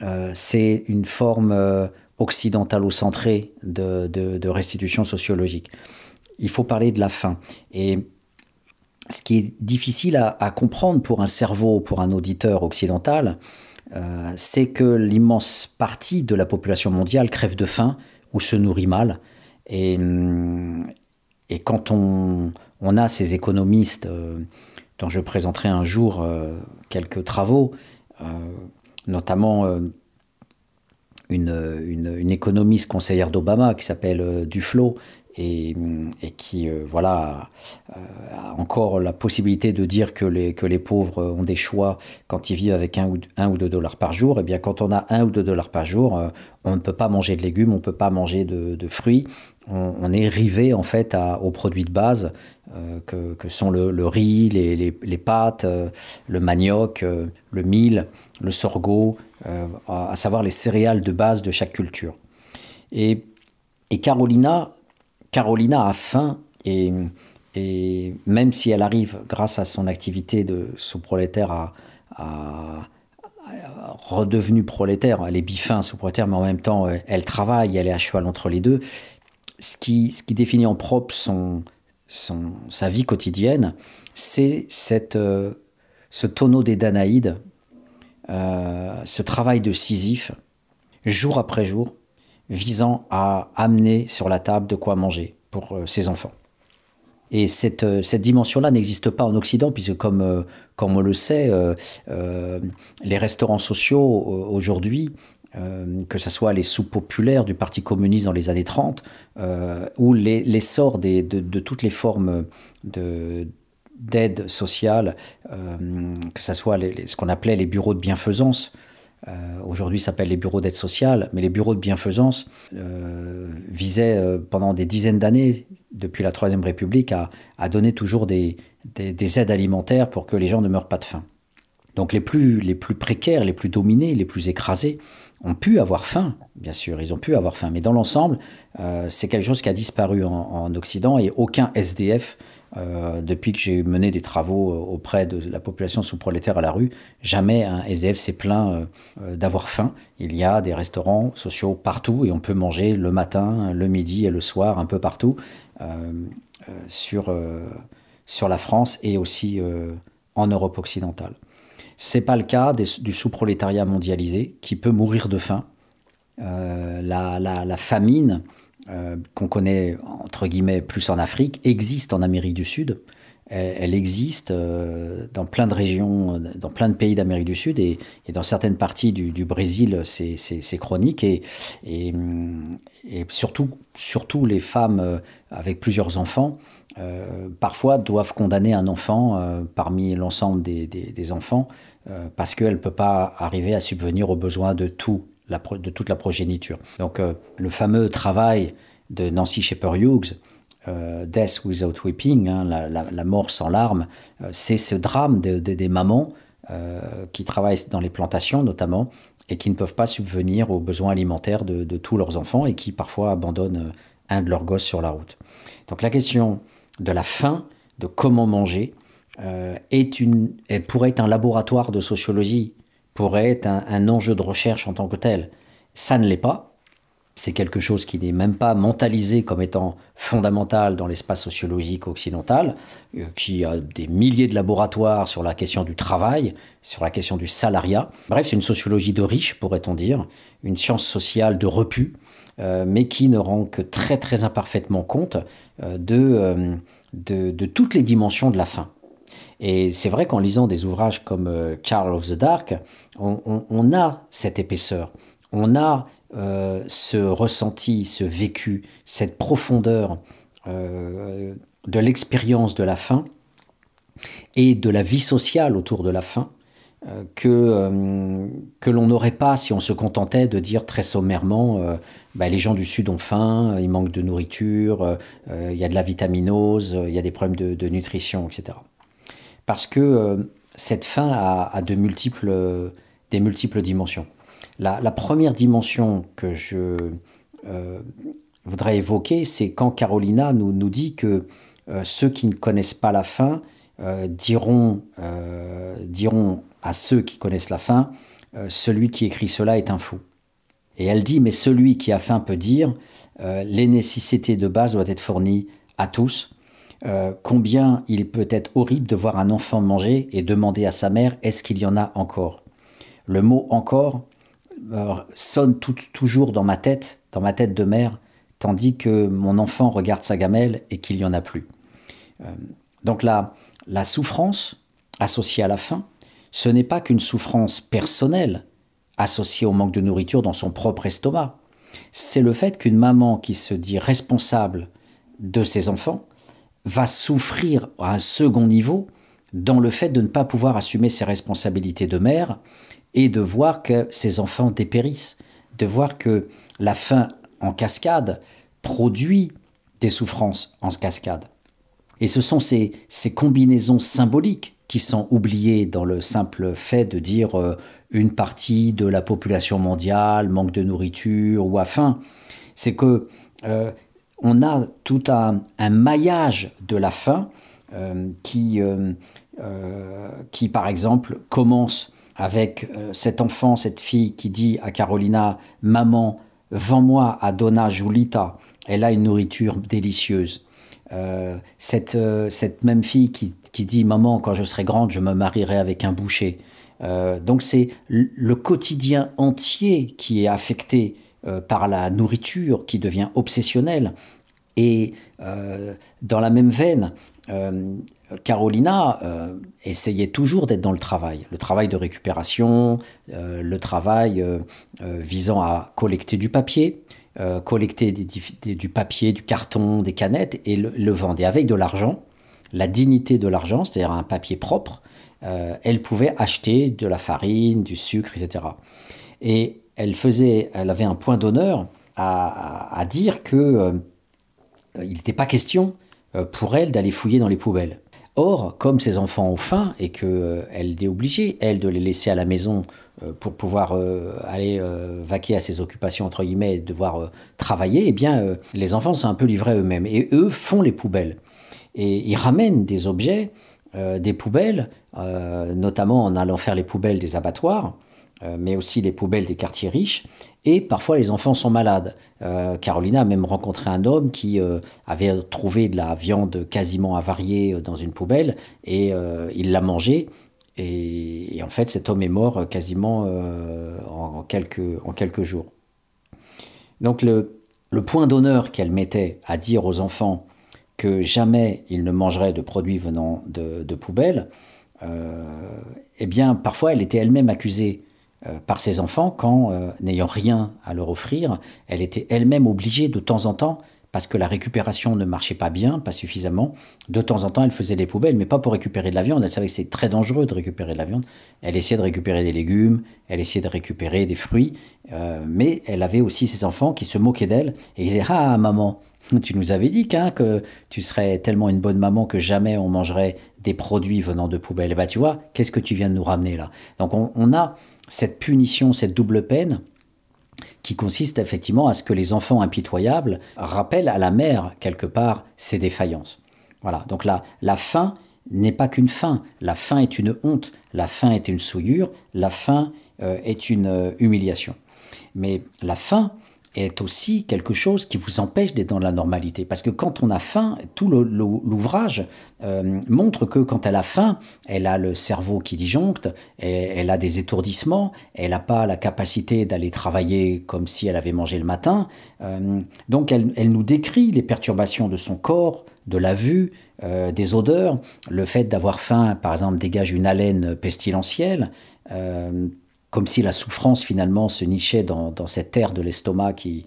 euh, c'est une forme occidentalo-centrée de, de- de restitution sociologique. Il faut parler de la faim. Et ce qui est difficile à, comprendre pour un cerveau, pour un auditeur occidental, euh, c'est que l'immense partie de la population mondiale crève de faim ou se nourrit mal. Et, et quand on, a ces économistes euh, dont je présenterai un jour euh, quelques travaux, euh, notamment euh, une, une, économiste conseillère d'Obama qui s'appelle euh, Duflo et, et qui euh, voilà a encore la possibilité de dire que les, que les pauvres ont des choix quand ils vivent avec un ou, un ou deux dollars par jour, et eh bien quand on a un ou deux dollars par jour, euh, on ne peut pas manger de légumes, on ne peut pas manger de, fruits, on, est rivé en fait à, aux produits de base euh, que, que, sont le, riz, les, les, les pâtes, euh, le manioc, euh, le mil, le sorgho, à savoir les céréales de base de chaque culture. Et, et Carolina Carolina a faim et, et, même si elle arrive, grâce à son activité de sous-prolétaire, à, à, prolétaire, elle est bifin sous-prolétaire, mais en même temps, elle travaille, elle est à cheval entre les deux. Ce qui, ce qui définit en propre son, son, sa vie quotidienne, c'est cette, euh, ce tonneau des Danaïdes, euh, ce travail de Sisyphe, jour après jour, visant à amener sur la table de quoi manger pour euh, ses enfants. Et cette, euh, cette dimension-là n'existe pas en Occident, puisque comme, comme on le sait, les restaurants sociaux aujourd'hui, que ce soit les soupes populaires du Parti communiste dans les années 30, euh, ou l'essor de, de toutes les formes de d'aide sociale, euh, que ce soit ce qu'on appelait les bureaux de bienfaisance, euh, aujourd'hui s'appelle les bureaux d'aide sociale, mais les bureaux de bienfaisance euh, visaient euh, pendant des dizaines d'années, depuis la Troisième République, à, donner toujours des, des, des, aides alimentaires pour que les gens ne meurent pas de faim. Donc les plus, précaires, les plus dominés, les plus écrasés ont pu avoir faim, bien sûr, ils ont pu avoir faim, mais dans l'ensemble, c'est quelque chose qui a disparu en Occident et aucun SDF euh, depuis que j'ai mené des travaux euh, auprès de la population sous-prolétaire à la rue, jamais un SDF s'est plaint euh, d'avoir faim. Il y a des restaurants sociaux partout et on peut manger le matin, le midi et le soir, un peu partout sur, sur la France et aussi en Europe occidentale. C'est pas le cas du sous-prolétariat mondialisé qui peut mourir de faim. La famine euh, qu'on connaît entre guillemets plus en Afrique existe en Amérique du Sud. Elle, existe euh, dans plein de régions, dans plein de pays d'Amérique du Sud et, dans certaines parties du, Brésil, c'est chronique et, et, surtout, surtout les femmes euh, avec plusieurs enfants. Euh, parfois doivent condamner un enfant euh, parmi l'ensemble des, des, enfants euh, parce qu'elle ne peut pas arriver à subvenir aux besoins de tout de toute la progéniture. Donc euh, le fameux travail de Nancy Shepherd Hughes, euh, Death Without Weeping, hein, la, mort sans larmes, euh, c'est ce drame de, de, des mamans qui travaillent dans les plantations notamment et qui ne peuvent pas subvenir aux besoins alimentaires de, de tous leurs enfants et qui parfois abandonnent un de leurs gosses sur la route. Donc la question de la faim, de comment manger, est une, elle pourrait être un laboratoire de sociologie pourrait être un, enjeu de recherche en tant que tel. Ça ne l'est pas. C'est quelque chose qui n'est même pas mentalisé comme étant fondamental dans l'espace sociologique occidental, euh, qui a des milliers de laboratoires sur la question du travail, sur la question du salariat. Bref, c'est une sociologie de riches, pourrait-on dire, une science sociale de repus, euh, mais qui ne rend que très très imparfaitement compte euh, de, euh, de, de toutes les dimensions de la faim. Et c'est vrai qu'en lisant des ouvrages comme euh, Charles of the Dark, on, a cette épaisseur, on a euh, ce ressenti, ce vécu, cette profondeur euh, de l'expérience de la faim et de la vie sociale autour de la faim que, que l'on n'aurait pas si on se contentait de dire très sommairement bah, les gens du Sud ont faim, il manque de nourriture, il y a de la vitaminose, il y a des problèmes de nutrition, etc parce que euh, cette fin a, de multiples, des multiples dimensions. La, première dimension que je euh, voudrais évoquer, c'est quand Carolina nous, nous dit que euh, ceux qui ne connaissent pas la fin euh, diront, euh, diront à ceux qui connaissent la fin, euh, celui qui écrit cela est un fou. Et elle dit, mais celui qui a faim peut dire, euh, les nécessités de base doivent être fournies à tous, euh, combien il peut être horrible de voir un enfant manger et demander à sa mère est-ce qu'il y en a encore? Le mot encore euh, sonne toujours dans ma tête, dans ma tête de mère, tandis que mon enfant regarde sa gamelle et qu'il n'y en a plus. Euh, donc la, la souffrance associée à la faim, ce n'est pas qu'une souffrance personnelle associée au manque de nourriture dans son propre estomac. C'est le fait qu'une maman qui se dit responsable de ses enfants va souffrir à un second niveau dans le fait de ne pas pouvoir assumer ses responsabilités de mère et de voir que ses enfants dépérissent, de voir que la faim en cascade produit des souffrances en cascade. Et ce sont ces, combinaisons symboliques qui sont oubliées dans le simple fait de dire euh, une partie de la population mondiale manque de nourriture ou a faim. C'est que euh, on a tout un, maillage de la faim euh, qui, qui, par exemple, commence avec cet enfant, cette fille qui dit à Carolina, Maman, vends-moi à Donna Julita, elle a une nourriture délicieuse. Euh, cette, euh, cette même fille qui, qui, dit Maman, quand je serai grande, je me marierai avec un boucher. Euh, donc c'est le quotidien entier qui est affecté par la nourriture, qui devient obsessionnel. Et dans la même veine, Carolina essayait toujours d'être dans le travail, le travail de récupération, le travail visant à collecter du papier, euh, collecter du papier, du carton, des canettes et le, vendre. Et avec de l'argent, la dignité de l'argent, c'est-à-dire un papier propre, euh, elle pouvait acheter de la farine, du sucre, etc. Et elle faisait, elle avait un point d'honneur à, dire que euh, il n'était pas question pour elle d'aller fouiller dans les poubelles. Or, comme ses enfants ont faim et qu'elle est obligée, elle, de les laisser à la maison euh, pour pouvoir euh, aller euh, vaquer à ses occupations, entre guillemets, et devoir travailler, eh bien, les enfants sont un peu livrés eux-mêmes. Et eux font les poubelles. Et ils ramènent des objets, des poubelles, notamment en allant faire les poubelles des abattoirs, mais aussi les poubelles des quartiers riches. Et parfois, les enfants sont malades. Carolina a même rencontré un homme qui avait trouvé de la viande quasiment avariée dans une poubelle et il l'a mangée. Et, en fait, cet homme est mort euh, quasiment euh, en, quelques, jours. Donc le, point d'honneur qu'elle mettait à dire aux enfants que jamais ils ne mangeraient de produits venant de, de poubelles, euh, eh bien, parfois, elle était elle-même accusée par ses enfants quand, n'ayant rien à leur offrir, elle était elle-même obligée de temps en temps parce que la récupération ne marchait pas bien, pas suffisamment. De temps en temps, elle faisait des poubelles, mais pas pour récupérer de la viande. Elle savait que c'est très dangereux de récupérer de la viande. Elle essayait de récupérer des légumes, elle essayait de récupérer des fruits, euh, mais elle avait aussi ses enfants qui se moquaient d'elle et ils disaient Ah, maman, tu nous avais dit hein, que tu serais tellement une bonne maman que jamais on mangerait des produits venant de poubelles. Bah, tu vois, qu'est-ce que tu viens de nous ramener là? Donc, on a cette punition, cette double peine qui consiste effectivement à ce que les enfants impitoyables rappellent à la mère, quelque part, ses défaillances. Voilà, donc là, la faim n'est pas qu'une faim, la faim est une honte, la faim est une souillure, la faim euh, est une euh, humiliation. Mais la faim, est aussi quelque chose qui vous empêche d'être dans la normalité. Parce que quand on a faim, tout l'ouvrage euh, montre que quand elle a faim, elle a le cerveau qui disjoncte, elle, a des étourdissements, elle n'a pas la capacité d'aller travailler comme si elle avait mangé le matin. Euh, donc elle, nous décrit les perturbations de son corps, de la vue, euh, des odeurs. Le fait d'avoir faim, par exemple, dégage une haleine pestilentielle comme si la souffrance finalement se nichait dans, cette terre de l'estomac qui,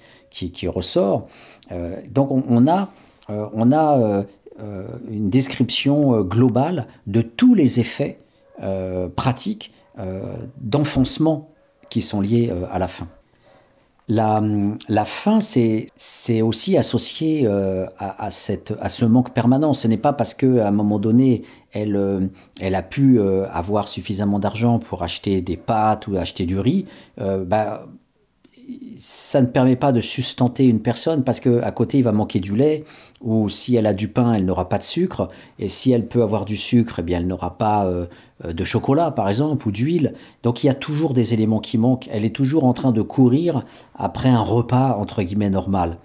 ressort. Euh, donc on, a, euh, euh, une description globale de tous les effets pratiques d'enfoncement qui sont liés à la faim. La, la faim, c'est aussi associé à, à ce manque permanent. Ce n'est pas parce qu'à un moment donné, elle, euh, elle a pu euh, avoir suffisamment d'argent pour acheter des pâtes ou acheter du riz. Bah, ça ne permet pas de sustenter une personne parce qu'à côté, il va manquer du lait, ou si elle a du pain, elle n'aura pas de sucre, et si elle peut avoir du sucre, eh bien, elle n'aura pas euh, de chocolat, par exemple, ou d'huile. Donc il y a toujours des éléments qui manquent. Elle est toujours en train de courir après un repas, entre guillemets, normal.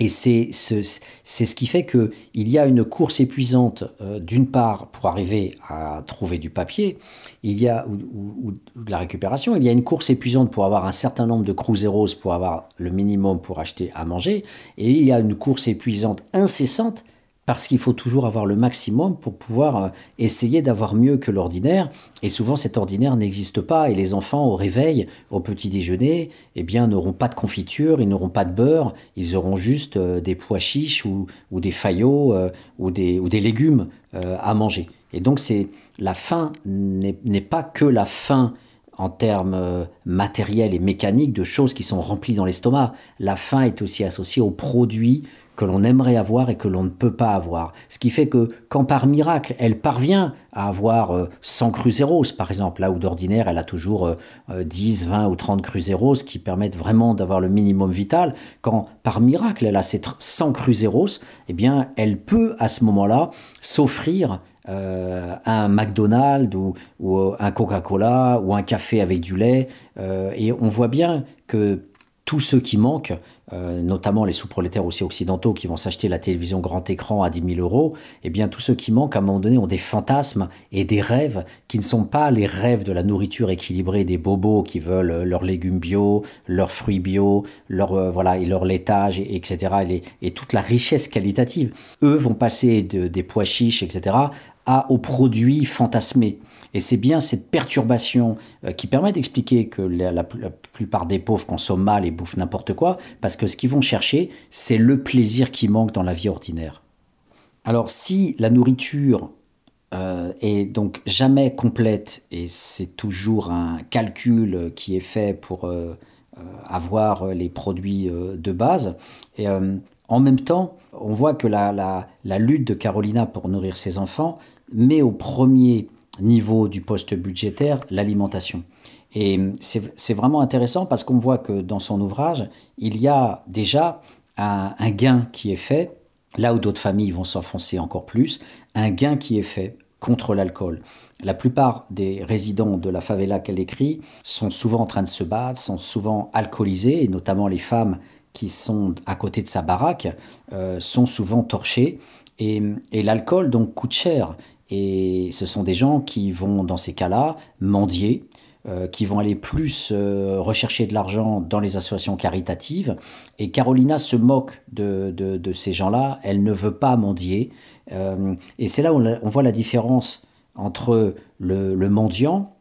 Et c'est ce, ce, qui fait qu'il y a une course épuisante, euh, d'une part, pour arriver à trouver du papier, il y a, ou, de la récupération, il y a une course épuisante pour avoir un certain nombre de cruzeros pour avoir le minimum pour acheter à manger, et il y a une course épuisante incessante parce qu'il faut toujours avoir le maximum pour pouvoir euh, essayer d'avoir mieux que l'ordinaire. Et souvent, cet ordinaire n'existe pas. Et les enfants, au réveil, au petit déjeuner, eh bien, n'auront pas de confiture, ils n'auront pas de beurre, ils auront juste euh, des pois chiches ou, des faillots euh, ou, des, légumes à manger. Et donc, c'est la faim n'est pas que la faim en termes matériels et mécaniques de choses qui sont remplies dans l'estomac. La faim est aussi associée aux produits que l'on aimerait avoir et que l'on ne peut pas avoir. Ce qui fait que quand par miracle elle parvient à avoir 100 euh, cruzeros par exemple, là où d'ordinaire elle a toujours 10, euh, 20 ou 30 cruzeros qui permettent vraiment d'avoir le minimum vital, quand par miracle elle a ces 100 cruzeros, eh bien elle peut à ce moment-là s'offrir euh, un McDonald's ou un Coca-Cola ou un café avec du lait. et on voit bien que tous ceux qui manquent, euh, notamment les sous-prolétaires aussi occidentaux qui vont s'acheter la télévision grand écran à 10 000 euros, eh bien tous ceux qui manquent à un moment donné ont des fantasmes et des rêves qui ne sont pas les rêves de la nourriture équilibrée des bobos qui veulent euh, leurs légumes bio, leurs fruits bio, leur euh, voilà et leur laitage etc. Et, toute la richesse qualitative. Eux vont passer de, des pois chiches etc. à aux produits fantasmés. Et c'est bien cette perturbation euh, qui permet d'expliquer que la, plupart des pauvres consomment mal et bouffent n'importe quoi, parce que ce qu'ils vont chercher, c'est le plaisir qui manque dans la vie ordinaire. Alors si la nourriture euh, est donc jamais complète, et c'est toujours un calcul qui est fait pour euh, avoir les produits de base, et en même temps, on voit que la, lutte de Carolina pour nourrir ses enfants met au premier niveau du poste budgétaire, l'alimentation. Et c'est vraiment intéressant parce qu'on voit que dans son ouvrage, il y a déjà un, gain qui est fait, là où d'autres familles vont s'enfoncer encore plus, un gain qui est fait contre l'alcool. La plupart des résidents de la favela qu'elle écrit sont souvent en train de se battre, sont souvent alcoolisés, et notamment les femmes qui sont à côté de sa baraque euh, sont souvent torchées. Et, et l'alcool donc coûte cher. Et ce sont des gens qui vont, dans ces cas-là, mendier, euh, qui vont aller plus euh, rechercher de l'argent dans les associations caritatives. Et Carolina se moque de, de, ces gens-là, elle ne veut pas mendier. Euh, et c'est là où on, voit la différence entre le, le mendiant,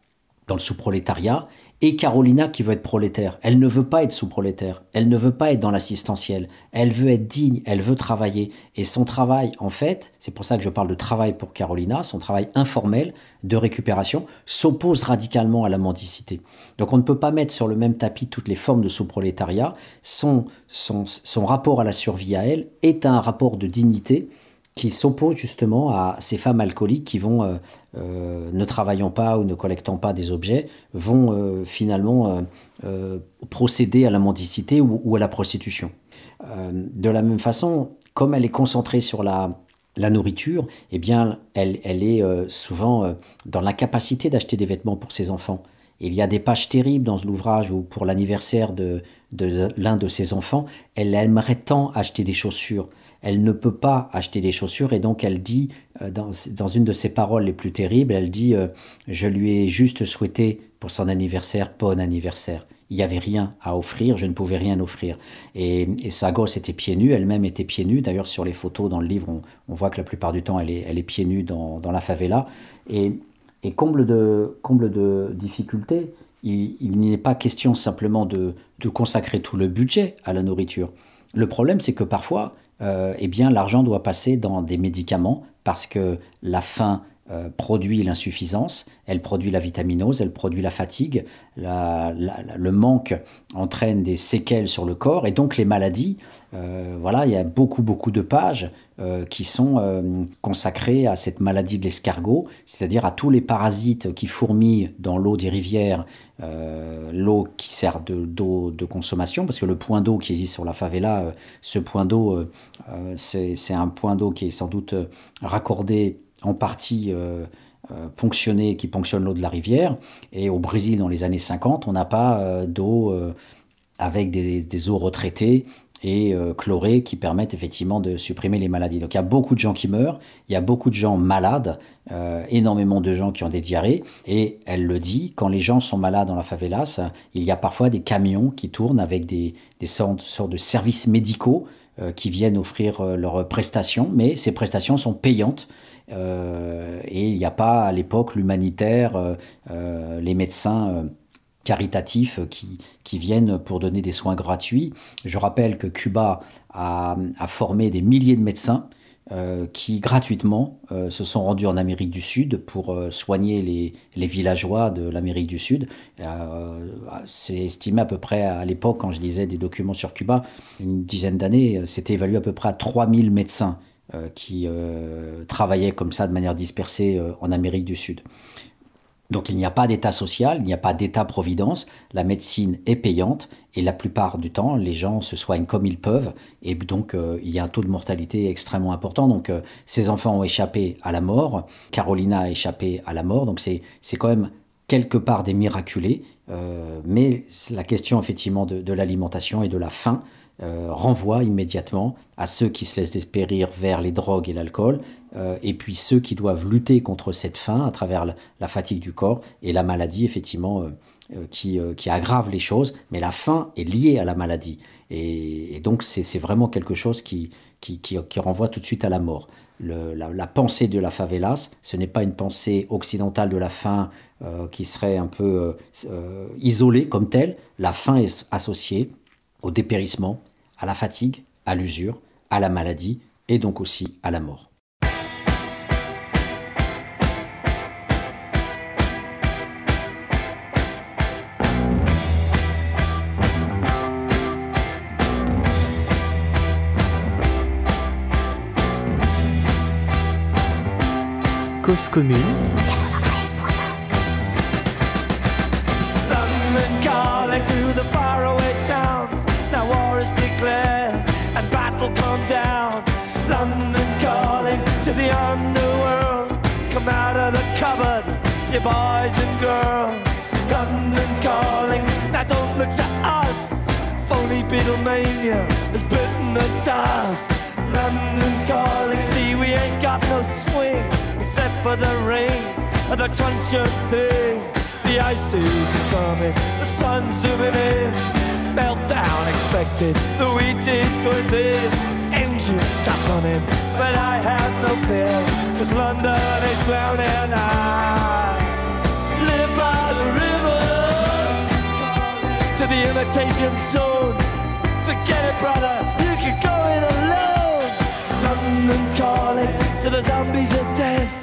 dans le sous-prolétariat, et Carolina qui veut être prolétaire. Elle ne veut pas être sous-prolétaire. Elle ne veut pas être dans l'assistentiel. Elle veut être digne. Elle veut travailler. Et son travail, en fait, c'est pour ça que je parle de travail pour Carolina, son travail informel de récupération s'oppose radicalement à la mendicité. Donc on ne peut pas mettre sur le même tapis toutes les formes de sous-prolétariat. Son, son, son rapport à la survie à elle est un rapport de dignité qui s'oppose justement à ces femmes alcooliques qui vont, euh, euh, ne travaillant pas ou ne collectant pas des objets, vont euh, finalement procéder à la mendicité ou, à la prostitution. de la même façon, comme elle est concentrée sur la, nourriture, eh bien, elle, est souvent dans l'incapacité d'acheter des vêtements pour ses enfants. il y a des pages terribles dans l'ouvrage où, pour l'anniversaire de l'un de ses enfants, elle aimerait tant acheter des chaussures elle ne peut pas acheter des chaussures et donc elle dit, euh, dans, une de ses paroles les plus terribles, elle dit euh, Je lui ai juste souhaité pour son anniversaire, bon anniversaire. Il n'y avait rien à offrir, je ne pouvais rien offrir. Et, sa gosse était pieds nus, elle-même était pieds nus. D'ailleurs, sur les photos dans le livre, on, voit que la plupart du temps, elle est, elle est pieds nus dans, la favela. Et, comble, de, comble de il, il n'est pas question simplement de, de consacrer tout le budget à la nourriture. Le problème, c'est que parfois, euh, eh bien l'argent doit passer dans des médicaments parce que la faim euh, produit l'insuffisance, elle produit la vitaminose, elle produit la fatigue, le manque entraîne des séquelles sur le corps et donc les maladies. Euh, voilà, il y a beaucoup beaucoup de pages qui sont consacrées à cette maladie de l'escargot, c'est-à-dire à tous les parasites qui fourmillent dans l'eau des rivières, l'eau qui sert d'eau de, consommation, parce que le point d'eau qui existe sur la favela, ce point d'eau, c'est un point d'eau qui est sans doute raccordé en partie euh, euh, ponctionné, qui ponctionne l'eau de la rivière. Et au Brésil, dans les années 50, on n'a pas euh, d'eau avec des, eaux retraitées et euh, chlorés qui permettent effectivement de supprimer les maladies. Donc il y a beaucoup de gens qui meurent, il y a beaucoup de gens malades, euh, énormément de gens qui ont des diarrhées, et elle le dit, quand les gens sont malades dans la favelas, il y a parfois des camions qui tournent avec des, sortes, de services médicaux euh, qui viennent offrir leurs prestations, mais ces prestations sont payantes. et il n'y a pas à l'époque l'humanitaire, les médecins caritatifs qui, qui, viennent pour donner des soins gratuits. Je rappelle que Cuba a, a formé des milliers de médecins euh, qui gratuitement euh, se sont rendus en Amérique du Sud pour euh, soigner les, les, villageois de l'Amérique du Sud. c'est estimé à peu près à l'époque, quand je lisais des documents sur Cuba, une dizaine d'années, c'était évalué à peu près à 3000 médecins qui travaillaient comme ça de manière dispersée en Amérique du Sud. Donc il n'y a pas d'État social, il n'y a pas d'État-providence, la médecine est payante et la plupart du temps les gens se soignent comme ils peuvent. Et donc euh, il y a un taux de mortalité extrêmement important. Donc euh, ces enfants ont échappé à la mort, Carolina a échappé à la mort, donc c'est quand même quelque part des miraculés, euh, mais la question effectivement de, l'alimentation et de la faim renvoie immédiatement à ceux qui se laissent despérir vers les drogues et l'alcool, et puis ceux qui doivent lutter contre cette faim à travers la, fatigue du corps et la maladie, effectivement, euh, qui, qui, aggrave les choses. Mais la faim est liée à la maladie. Et, donc, c'est vraiment quelque chose qui, renvoie tout de suite à la mort. La, pensée de la favelas, ce n'est pas une pensée occidentale de la faim qui serait un peu isolée comme telle. La faim est associée au dépérissement, à la fatigue, à l'usure, à la maladie et donc aussi à la mort. Cause commune you boys and girls. London calling, now don't look to us. Phony Beatlemania has bitten the dust. London for the rain and the truncheon thing. The ice is coming, the sun's zooming in. Meltdown expected, the wheat is going thin. Engines stop running, but I have no fear, cause London is drowning I live by the river to the imitation zone. Forget it, brother, you can go it alone. London calling to the zombies of death.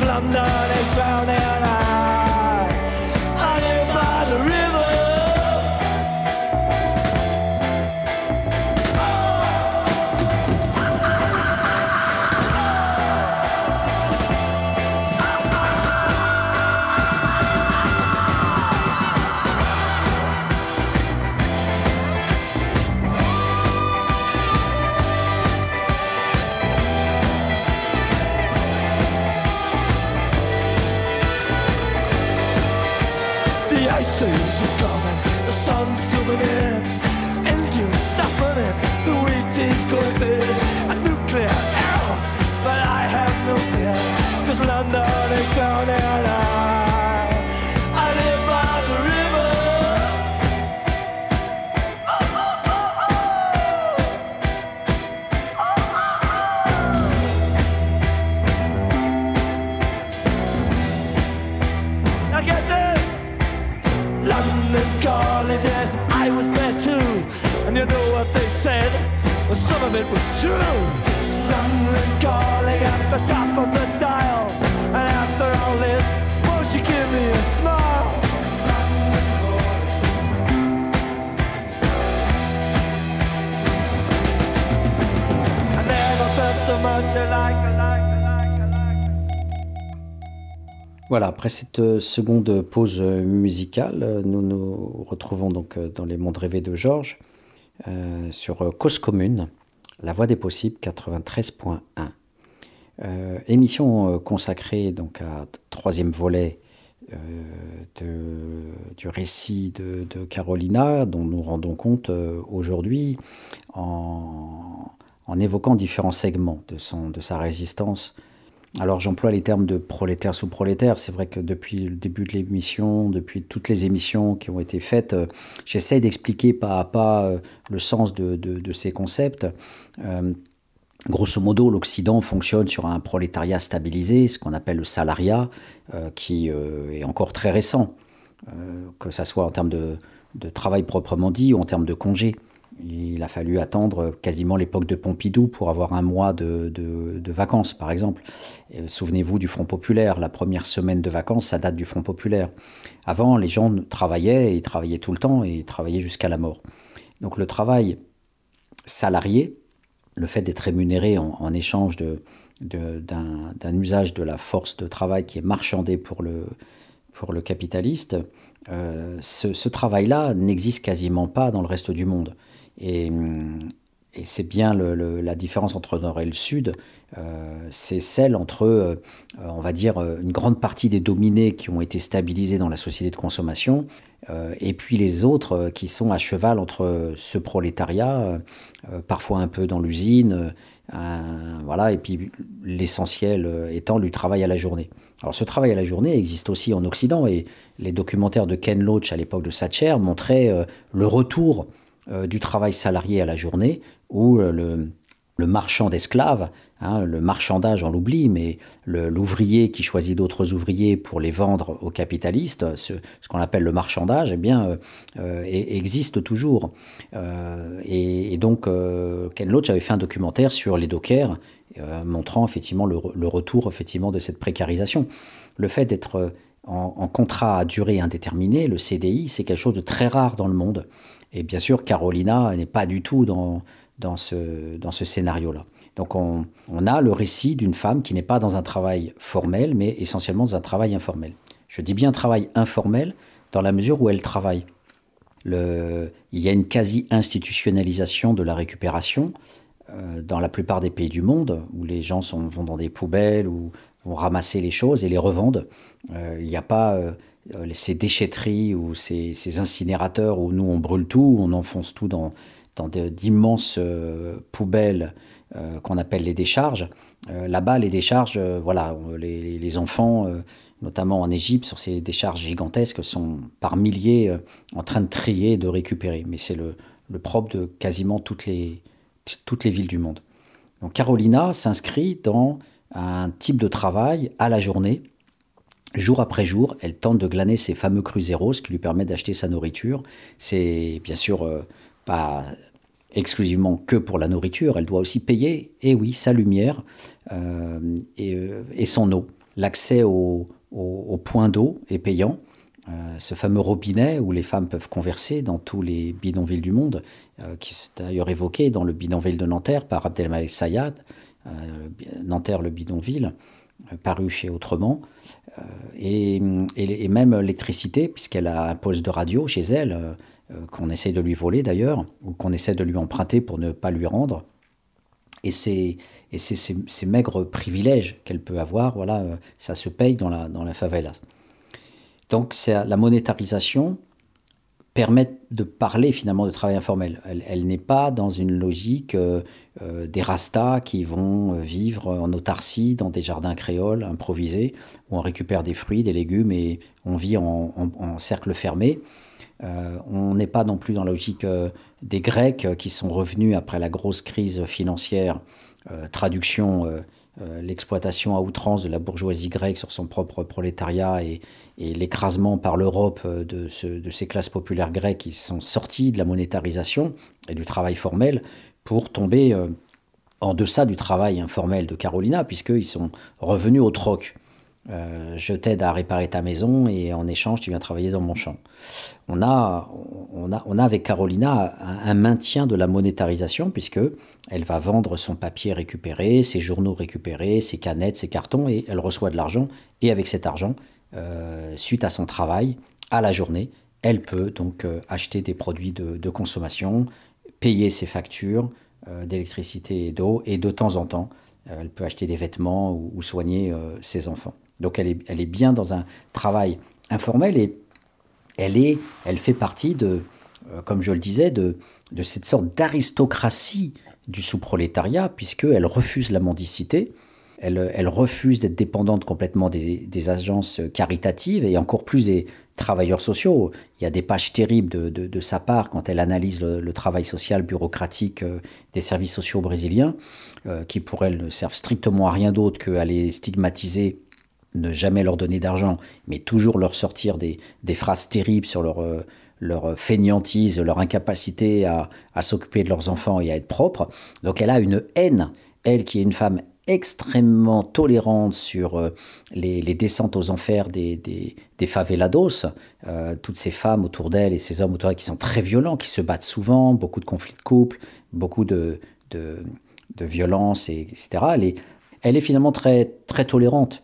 London is drowning. I, Voilà, après cette euh, seconde pause euh, musicale, euh, nous nous retrouvons donc dans les mondes rêvés de Georges sur Cause Commune. La Voix des Possibles 93.1. Euh, émission consacrée donc à troisième volet euh, du récit de, Carolina, dont nous rendons compte aujourd'hui en, évoquant différents segments de sa résistance alors j'emploie les termes de prolétaire sous prolétaire. C'est vrai que depuis le début de l'émission, depuis toutes les émissions qui ont été faites, euh, j'essaie d'expliquer pas à pas euh, le sens de, ces concepts. Euh, grosso modo, l'Occident fonctionne sur un prolétariat stabilisé, ce qu'on appelle le salariat, qui est encore très récent, que ce soit en termes de, de, travail proprement dit ou en termes de congés. Il a fallu attendre quasiment l'époque de Pompidou pour avoir un mois de, de, vacances, par exemple. Souvenez-vous du Front populaire. La première semaine de vacances, ça date du Front populaire. Avant, les gens travaillaient, et travaillaient tout le temps, et travaillaient jusqu'à la mort. Donc le travail salarié, le fait d'être rémunéré en, échange de, d'un usage de la force de travail qui est marchandé pour le, pour le capitaliste, euh, ce travail-là n'existe quasiment pas dans le reste du monde. Et, c'est bien la différence entre le nord et le sud, euh, c'est celle entre, euh, on va dire, une grande partie des dominés qui ont été stabilisés dans la société de consommation, euh, et puis les autres qui sont à cheval entre ce prolétariat, euh, parfois un peu dans l'usine, euh, voilà, et puis l'essentiel étant du travail à la journée. Alors ce travail à la journée existe aussi en Occident, et les documentaires de Ken Loach à l'époque de Thatcher montraient euh, le retour euh, du travail salarié à la journée, où euh, le, marchand d'esclaves, hein, le marchandage on l'oublie, mais l'ouvrier qui choisit d'autres ouvriers pour les vendre aux capitalistes, ce, qu'on appelle le marchandage, eh bien, euh, euh, existe toujours. Euh, et, donc, euh, Ken Loach avait fait un documentaire sur les dockers, euh, montrant effectivement le, retour effectivement de cette précarisation. Le fait d'être en, contrat à durée indéterminée, le CDI, c'est quelque chose de très rare dans le monde. Et bien sûr, Carolina n'est pas du tout dans dans ce, dans ce scénario-là. Donc on, on, a le récit d'une femme qui n'est pas dans un travail formel, mais essentiellement dans un travail informel. Je dis bien travail informel dans la mesure où elle travaille. Le, il y a une quasi-institutionnalisation de la récupération euh, dans la plupart des pays du monde, où les gens vont dans des poubelles ou vont ramasser les choses et les revendent. Euh, il n'y a pas euh, ces déchetteries ou ces, ces incinérateurs où nous on brûle tout, on enfonce tout dans, dans d'immenses euh, poubelles euh, qu'on appelle les décharges. Euh, Là-bas, les décharges, euh, voilà, les, les enfants, euh, notamment en Égypte, sur ces décharges gigantesques, sont par milliers euh, en train de trier et de récupérer. Mais c'est le, le propre de quasiment toutes les, toutes les villes du monde. Donc Carolina s'inscrit dans un type de travail à la journée. Jour après jour, elle tente de glaner ces fameux cruzeros qui lui permettent d'acheter sa nourriture. C'est bien sûr euh, pas exclusivement que pour la nourriture, elle doit aussi payer, et oui, sa lumière euh, et, euh, et, son eau. L'accès au, point d'eau est payant. Ce fameux robinet où les femmes peuvent converser dans tous les bidonvilles du monde, qui est d'ailleurs évoqué dans le bidonville de Nanterre par Abdelmalek Sayad, Nanterre le bidonville, paru chez Autrement, et, et, et, même l'électricité, puisqu'elle a un poste de radio chez elle, euh, qu'on essaie de lui voler d'ailleurs, ou qu'on essaie de lui emprunter pour ne pas lui rendre. Et c'est ces, ces maigres privilèges qu'elle peut avoir, voilà, euh, ça se paye dans la, dans la favela. Donc la monétarisation permet de parler finalement de travail informel. Elle, n'est pas dans une logique euh, euh, des rastas qui vont vivre en autarcie dans des jardins créoles improvisés, où on récupère des fruits, des légumes et on vit en, cercle fermé. Euh, on n'est pas non plus dans la logique euh, des Grecs euh, qui sont revenus après la grosse crise financière, euh, traduction, euh, euh, l'exploitation à outrance de la bourgeoisie grecque sur son propre prolétariat et, l'écrasement par l'Europe de, ce, de ces classes populaires grecques qui sont sorties de la monétarisation et du travail formel pour tomber en deçà du travail informel de Carolina, puisqu'ils sont revenus au troc. Euh, je t'aide à réparer ta maison et en échange, tu viens travailler dans mon champ. On a, on a, on a avec Carolina un, maintien de la monétarisation puisque elle va vendre son papier récupéré, ses journaux récupérés, ses canettes, ses cartons et elle reçoit de l'argent. Et avec cet argent, euh, suite à son travail, à la journée, elle peut donc euh, acheter des produits de, consommation, payer ses factures d'électricité et d'eau et de temps en temps, elle peut acheter des vêtements ou, soigner ses enfants. Donc elle est, bien dans un travail informel et elle, fait partie de, euh, comme je le disais, de, cette sorte d'aristocratie du sous-prolétariat, puisqu'elle refuse la mendicité, elle, refuse d'être dépendante complètement des, agences caritatives et encore plus des travailleurs sociaux. Il y a des pages terribles de sa part quand elle analyse le, travail social bureaucratique euh, des services sociaux brésiliens, euh, qui pour elle ne servent strictement à rien d'autre qu'à les stigmatiser ne jamais leur donner d'argent, mais toujours leur sortir des, phrases terribles sur leur, euh, leur fainéantise, leur incapacité à, s'occuper de leurs enfants et à être propre. Donc elle a une haine, elle qui est une femme extrêmement tolérante sur euh, les, descentes aux enfers des, des, favelados, euh, toutes ces femmes autour d'elle et ces hommes autour d'elle qui sont très violents, qui se battent souvent, beaucoup de conflits de couple, beaucoup de, de, de violence, etc. Elle est, elle est finalement très, très tolérante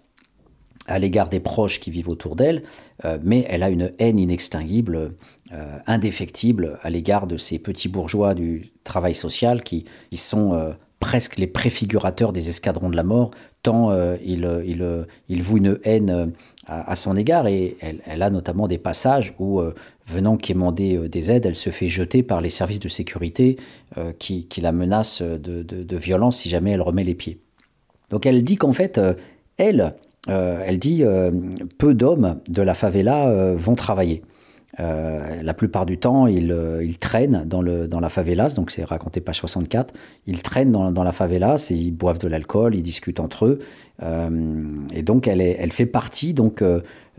à l'égard des proches qui vivent autour d'elle, euh, mais elle a une haine inextinguible, euh, indéfectible à l'égard de ces petits bourgeois du travail social qui, sont euh, presque les préfigurateurs des escadrons de la mort, tant ils il, il, vouent une haine à, son égard. Et elle, a notamment des passages où, venant quémander des aides, elle se fait jeter par les services de sécurité qui, qui, la menacent de, de, violence si jamais elle remet les pieds. Donc elle dit qu'en fait, elle, elle dit euh, peu d'hommes de la favela euh, vont travailler. la plupart du temps, ils, traînent dans, la favelas, donc c'est raconté page 64, ils traînent dans, la favelas et ils boivent de l'alcool, ils discutent entre eux. et donc elle, elle fait partie, donc,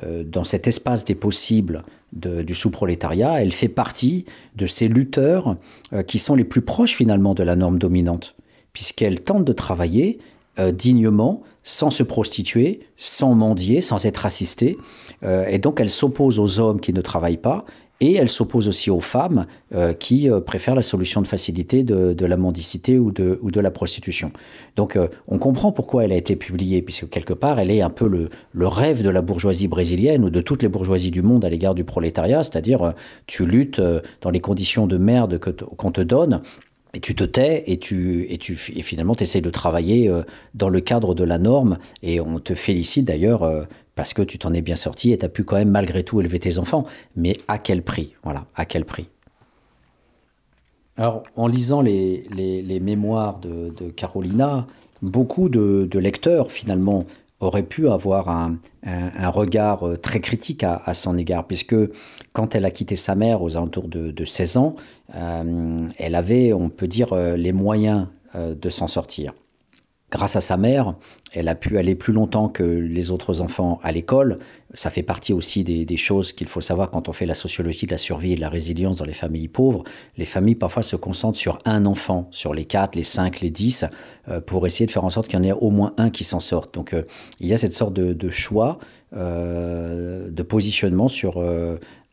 dans cet espace des possibles du sous-prolétariat, elle fait partie de ces lutteurs qui sont les plus proches finalement de la norme dominante, puisqu'elle tente de travailler dignement sans se prostituer, sans mendier, sans être assistée. Euh, et donc elle s'oppose aux hommes qui ne travaillent pas. Et elle s'oppose aussi aux femmes euh, qui euh, préfèrent la solution de facilité de, la mendicité ou de, ou de la prostitution. Donc on comprend pourquoi elle a été publiée, puisque quelque part elle est un peu le, le rêve de la bourgeoisie brésilienne ou de toutes les bourgeoisies du monde à l'égard du prolétariat, c'est-à-dire tu luttes dans les conditions de merde qu'on te donne et tu te tais et tu et tu et finalement essaies de travailler euh, dans le cadre de la norme. Et on te félicite d'ailleurs euh, parce que tu t'en es bien sorti et tu as pu quand même malgré tout élever tes enfants. Mais à quel prix? Voilà à quel prix? Alors en lisant les, les, mémoires de, Carolina beaucoup de, de lecteurs finalement aurait pu avoir un, regard euh, très critique à, son égard, puisque quand elle a quitté sa mère aux alentours de, 16 ans, euh, elle avait, on peut dire, euh, les moyens de s'en sortir grâce à sa mère, elle a pu aller plus longtemps que les autres enfants à l'école. Ça fait partie aussi des, choses qu'il faut savoir quand on fait la sociologie de la survie et de la résilience dans les familles pauvres. Les familles parfois se concentrent sur un enfant, sur les quatre, les cinq, les dix, euh, pour essayer de faire en sorte qu'il y en ait au moins un qui s'en sorte. Donc euh, il y a cette sorte de, choix, euh, de positionnement sur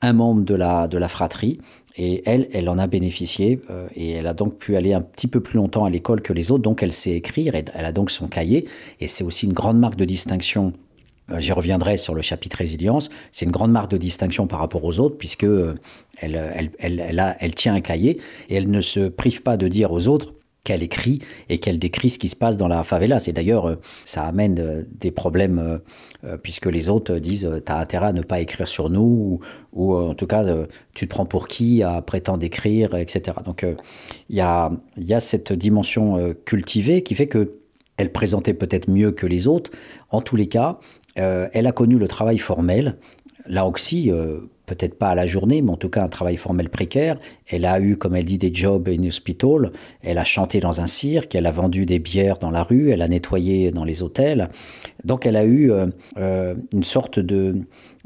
un membre de la, de la fratrie et elle, elle en a bénéficié euh, et elle a donc pu aller un petit peu plus longtemps à l'école que les autres, donc elle sait écrire, et elle a donc son cahier, et c'est aussi une grande marque de distinction. Euh, j'y reviendrai sur le chapitre résilience. C'est une grande marque de distinction par rapport aux autres, puisque euh, elle, elle, elle, a, elle tient un cahier et elle ne se prive pas de dire aux autres qu'elle écrit et qu'elle décrit ce qui se passe dans la favela. C'est d'ailleurs, euh, ça amène euh, des problèmes euh, puisque les autres disent tu as intérêt à ne pas écrire sur nous ou, en tout cas tu te prends pour qui à prétendre écrire, etc. Donc il y, a, y a cette dimension cultivée qui fait que elle présentait peut-être mieux que les autres. En tous les cas, elle a connu le travail formel. Là aussi, peut-être pas à la journée, mais en tout cas un travail formel précaire. Elle a eu, comme elle dit, des jobs in hospital. Elle a chanté dans un cirque, elle a vendu des bières dans la rue, elle a nettoyé dans les hôtels. Donc elle a eu euh, euh, une sorte de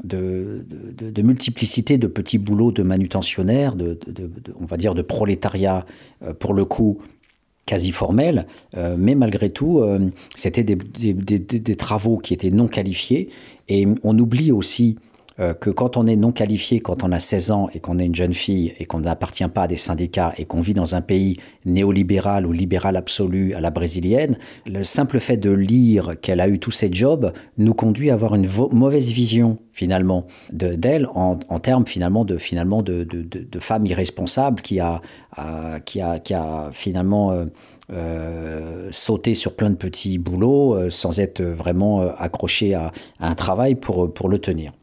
de, de, multiplicité de petits boulots de manutentionnaire, de, on va dire de prolétariat euh, pour le coup quasi formel, mais malgré tout, c'était des, des, travaux qui étaient non qualifiés. Et on oublie aussi euh, que quand on est non qualifié, quand on a 16 ans et qu'on est une jeune fille et qu'on n'appartient pas à des syndicats et qu'on vit dans un pays néolibéral ou libéral absolu à la brésilienne, le simple fait de lire qu'elle a eu tous ces jobs nous conduit à avoir une mauvaise vision finalement d'elle en, en, termes finalement de finalement de, de, de, de femme irresponsable qui a, qui a qui a finalement euh, euh, sauté sur plein de petits boulots euh, sans être vraiment euh, accroché à, à, un travail pour, pour le tenir.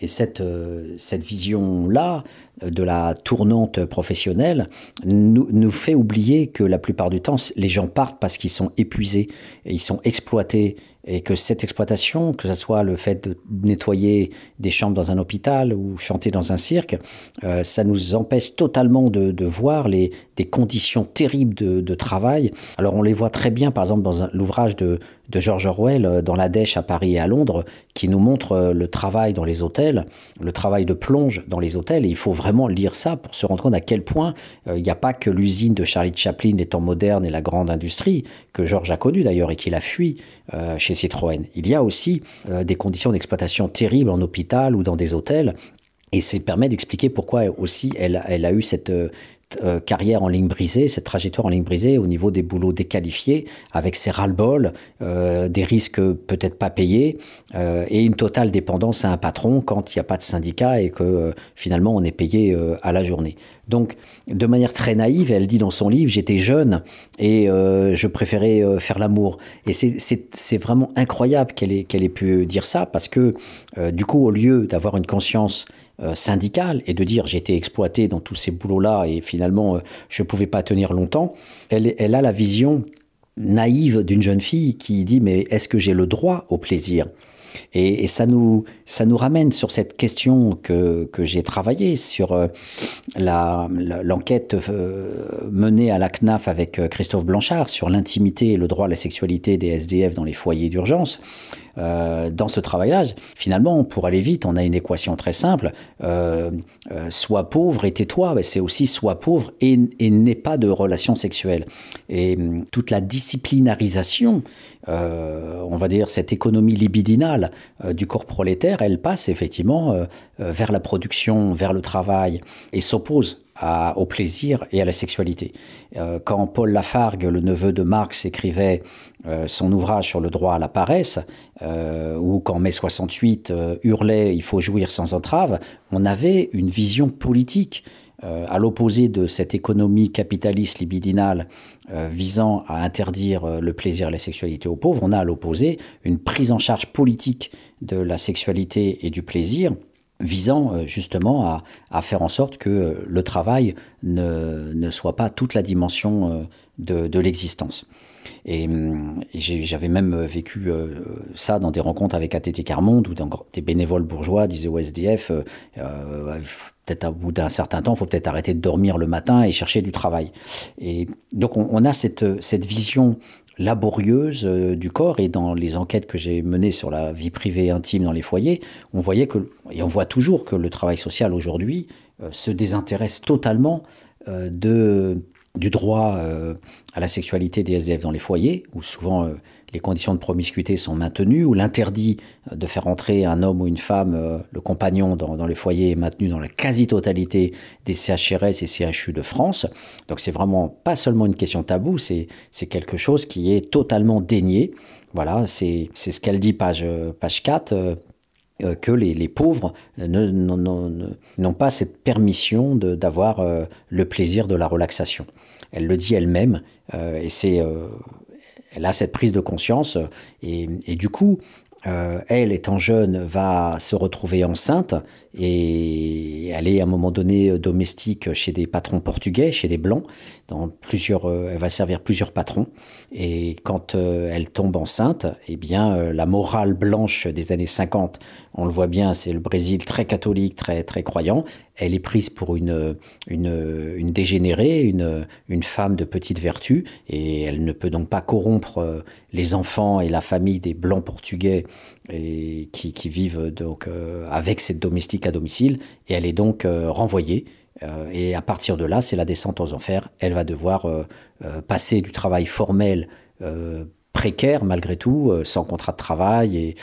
Et cette, euh, cette vision-là euh, de la tournante professionnelle nous, nous, fait oublier que la plupart du temps, les gens partent parce qu'ils sont épuisés et ils sont exploités et que cette exploitation, que ce soit le fait de nettoyer des chambres dans un hôpital ou chanter dans un cirque, euh, ça nous empêche totalement de, de voir les, des conditions terribles de, de, travail. Alors on les voit très bien, par exemple, dans l'ouvrage de, de George Orwell, euh, dans la Dèche à Paris et à Londres, qui nous montre euh, le travail dans les hôtels, le travail de plonge dans les hôtels. Et il faut vraiment lire ça pour se rendre compte à quel point euh, il n'y a pas que l'usine de Charlie Chaplin, les temps modernes et la grande industrie, que George a connu d'ailleurs et qu'il a fui chez Citroën. Il y a aussi des conditions d'exploitation terribles en hôpital ou dans des hôtels. Et ça permet d'expliquer pourquoi aussi elle a eu cette, euh, carrière en ligne brisée, cette trajectoire en ligne brisée au niveau des boulots déqualifiés, avec ses ras-le-bol, euh, des risques peut-être pas payés, euh, et une totale dépendance à un patron quand il n'y a pas de syndicat et que finalement on est payé à la journée. Donc, de manière très naïve, elle dit dans son livre, j'étais jeune et je préférais faire l'amour. Et c'est vraiment incroyable qu'elle ait, pu dire ça, parce que du coup, au lieu d'avoir une conscience syndicale et de dire j'ai été exploité dans tous ces boulots-là et finalement euh, je ne pouvais pas tenir longtemps, elle, elle a la vision naïve d'une jeune fille qui dit mais est-ce que j'ai le droit au plaisir? Et, ça, nous, ça nous ramène sur cette question que, que j'ai travaillé sur euh, l'enquête euh, menée à la CNAF avec euh, Christophe Blanchard sur l'intimité et le droit à la sexualité des SDF dans les foyers d'urgence. Euh, dans ce travail-là, finalement, pour aller vite, on a une équation très simple. Euh, euh, sois pauvre et tais-toi, c'est aussi sois pauvre et, et pas de relations sexuelles. Et hum, toute la disciplinarisation, on va dire cette économie libidinale du corps prolétaire, elle passe effectivement vers la production, vers le travail et s'oppose au plaisir et à la sexualité. Euh, quand Paul Lafargue, le neveu de Marx, écrivait euh, son ouvrage sur le droit à la paresse, euh, ou quand mai 68 euh, hurlait il faut jouir sans entrave, on avait une vision politique à l'opposé de cette économie capitaliste libidinale visant à interdire le plaisir et la sexualité aux pauvres, on a à l'opposé une prise en charge politique de la sexualité et du plaisir visant euh, justement à, à faire en sorte que euh, le travail ne, ne soit pas toute la dimension euh, de, de l'existence. Et, et j'avais même vécu ça dans des rencontres avec ATT Carmonde dans des bénévoles bourgeois disaient au SDF euh, peut-être à bout d'un certain temps, il faut peut-être arrêter de dormir le matin et chercher du travail. Et donc on, on a cette, cette vision laborieuse euh, du corps. Et dans les enquêtes que j'ai menées sur la vie privée intime dans les foyers, on voyait que et on voit toujours que le travail social aujourd'hui euh, se désintéresse totalement euh, de du droit à la sexualité des SDF dans les foyers où souvent les conditions de promiscuité sont maintenues ou l'interdit de faire entrer un homme ou une femme euh, le compagnon dans, les foyers est maintenu dans la quasi-totalité des CHRS et CHU de France. Donc c'est vraiment pas seulement une question tabou, c'est quelque chose qui est totalement dénié. Voilà, c'est ce qu'elle dit page page 4 euh, que les, les pauvres n'ont pas cette permission d'avoir euh, le plaisir de la relaxation. Elle le dit elle-même euh, et c'est euh, elle a cette prise de conscience et, du coup euh, elle étant jeune va se retrouver enceinte et aller à un moment donné domestique chez des patrons portugais chez des blancs. Dans plusieurs euh, elle va servir plusieurs patrons. Et quand euh, elle tombe enceinte eh bien euh, la morale blanche des années 50 on le voit bien c'est le brésil très catholique très très croyant. Elle est prise pour une une, une dégénérée une, une femme de petite vertu. Et elle ne peut donc pas corrompre euh, les enfants et la famille des blancs portugais et qui, qui vivent donc euh, avec cette domestique à domicile et elle est donc euh, renvoyée Euh, et à partir de là, c'est la descente aux enfers. Elle va devoir passer du travail formel précaire malgré tout, sans contrat de travail, et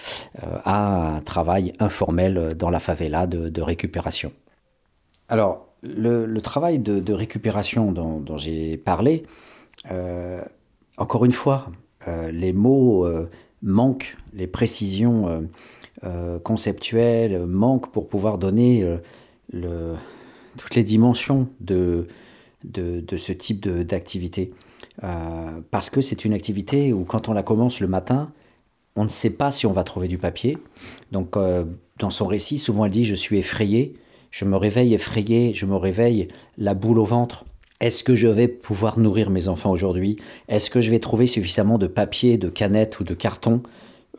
à un travail informel dans la favela de, récupération. Alors, le, travail de, récupération dont j'ai parlé, encore une fois, les mots manquent, les précisions conceptuelles manquent pour pouvoir donner toutes les dimensions de, ce type d'activité. Euh, parce que c'est une activité où quand on la commence le matin, on ne sait pas si on va trouver du papier. Donc euh, dans son récit, souvent elle dit je suis effrayé, je me réveille effrayé, je me réveille la boule au ventre. Est-ce que je vais pouvoir nourrir mes enfants aujourd'hui? Est-ce que je vais trouver suffisamment de papier, de canettes ou de carton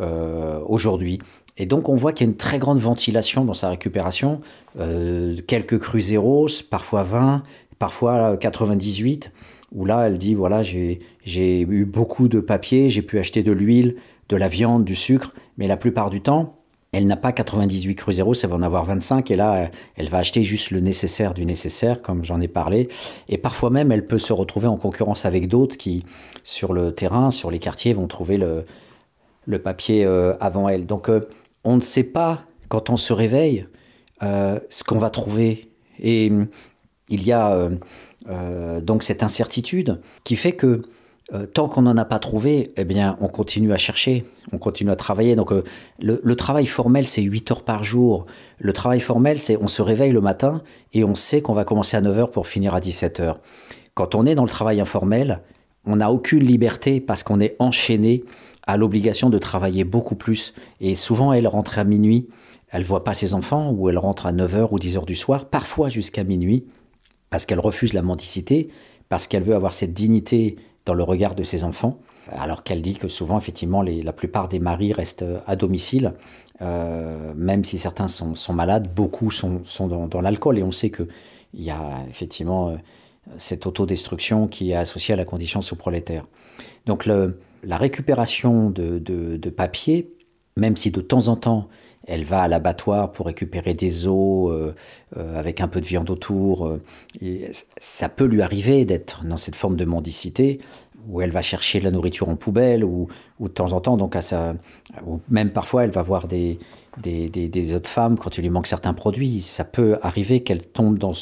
euh, aujourd'hui? Et donc on voit qu'il y a une très grande ventilation dans sa récupération, euh, quelques crues zéros, parfois 20, parfois 98, où là elle dit voilà j'ai eu beaucoup de papier, j'ai pu acheter de l'huile, de la viande, du sucre, mais la plupart du temps elle n'a pas 98 crues zéros, ça va en avoir 25, et là elle va acheter juste le nécessaire du nécessaire, comme j'en ai parlé, et parfois même elle peut se retrouver en concurrence avec d'autres qui sur le terrain, sur les quartiers vont trouver le, papier euh, avant elle. Donc euh, on ne sait pas, quand on se réveille, euh, ce qu'on va trouver. Et hum, il y a donc cette incertitude qui fait que tant qu'on n'en a pas trouvé, eh bien, on continue à chercher, on continue à travailler. Donc, le, travail formel, c'est 8 heures par jour. Le travail formel, c'est on se réveille le matin et on sait qu'on va commencer à 9 heures pour finir à 17 heures. Quand on est dans le travail informel, on n'a aucune liberté parce qu'on est enchaîné a l'obligation de travailler beaucoup plus. Et souvent, elle rentre à minuit. Elle voit pas ses enfants ou elle rentre à 9h ou 10h du soir, parfois jusqu'à minuit, parce qu'elle refuse la mendicité, parce qu'elle veut avoir cette dignité dans le regard de ses enfants. Alors qu'elle dit que souvent, effectivement, la plupart des maris restent à domicile, euh, même si certains sont, malades, beaucoup sont, dans, l'alcool. Et on sait qu'il y a effectivement euh, cette autodestruction qui est associée à la condition sous-prolétaire. Donc la récupération de, papier, même si de temps en temps elle va à l'abattoir pour récupérer des os euh, euh, avec un peu de viande autour, euh, ça peut lui arriver d'être dans cette forme de mendicité où elle va chercher de la nourriture en poubelle ou, de temps en temps, donc à sa, ou même parfois elle va voir des, des, autres femmes quand il lui manque certains produits. Ça peut arriver qu'elle tombe dans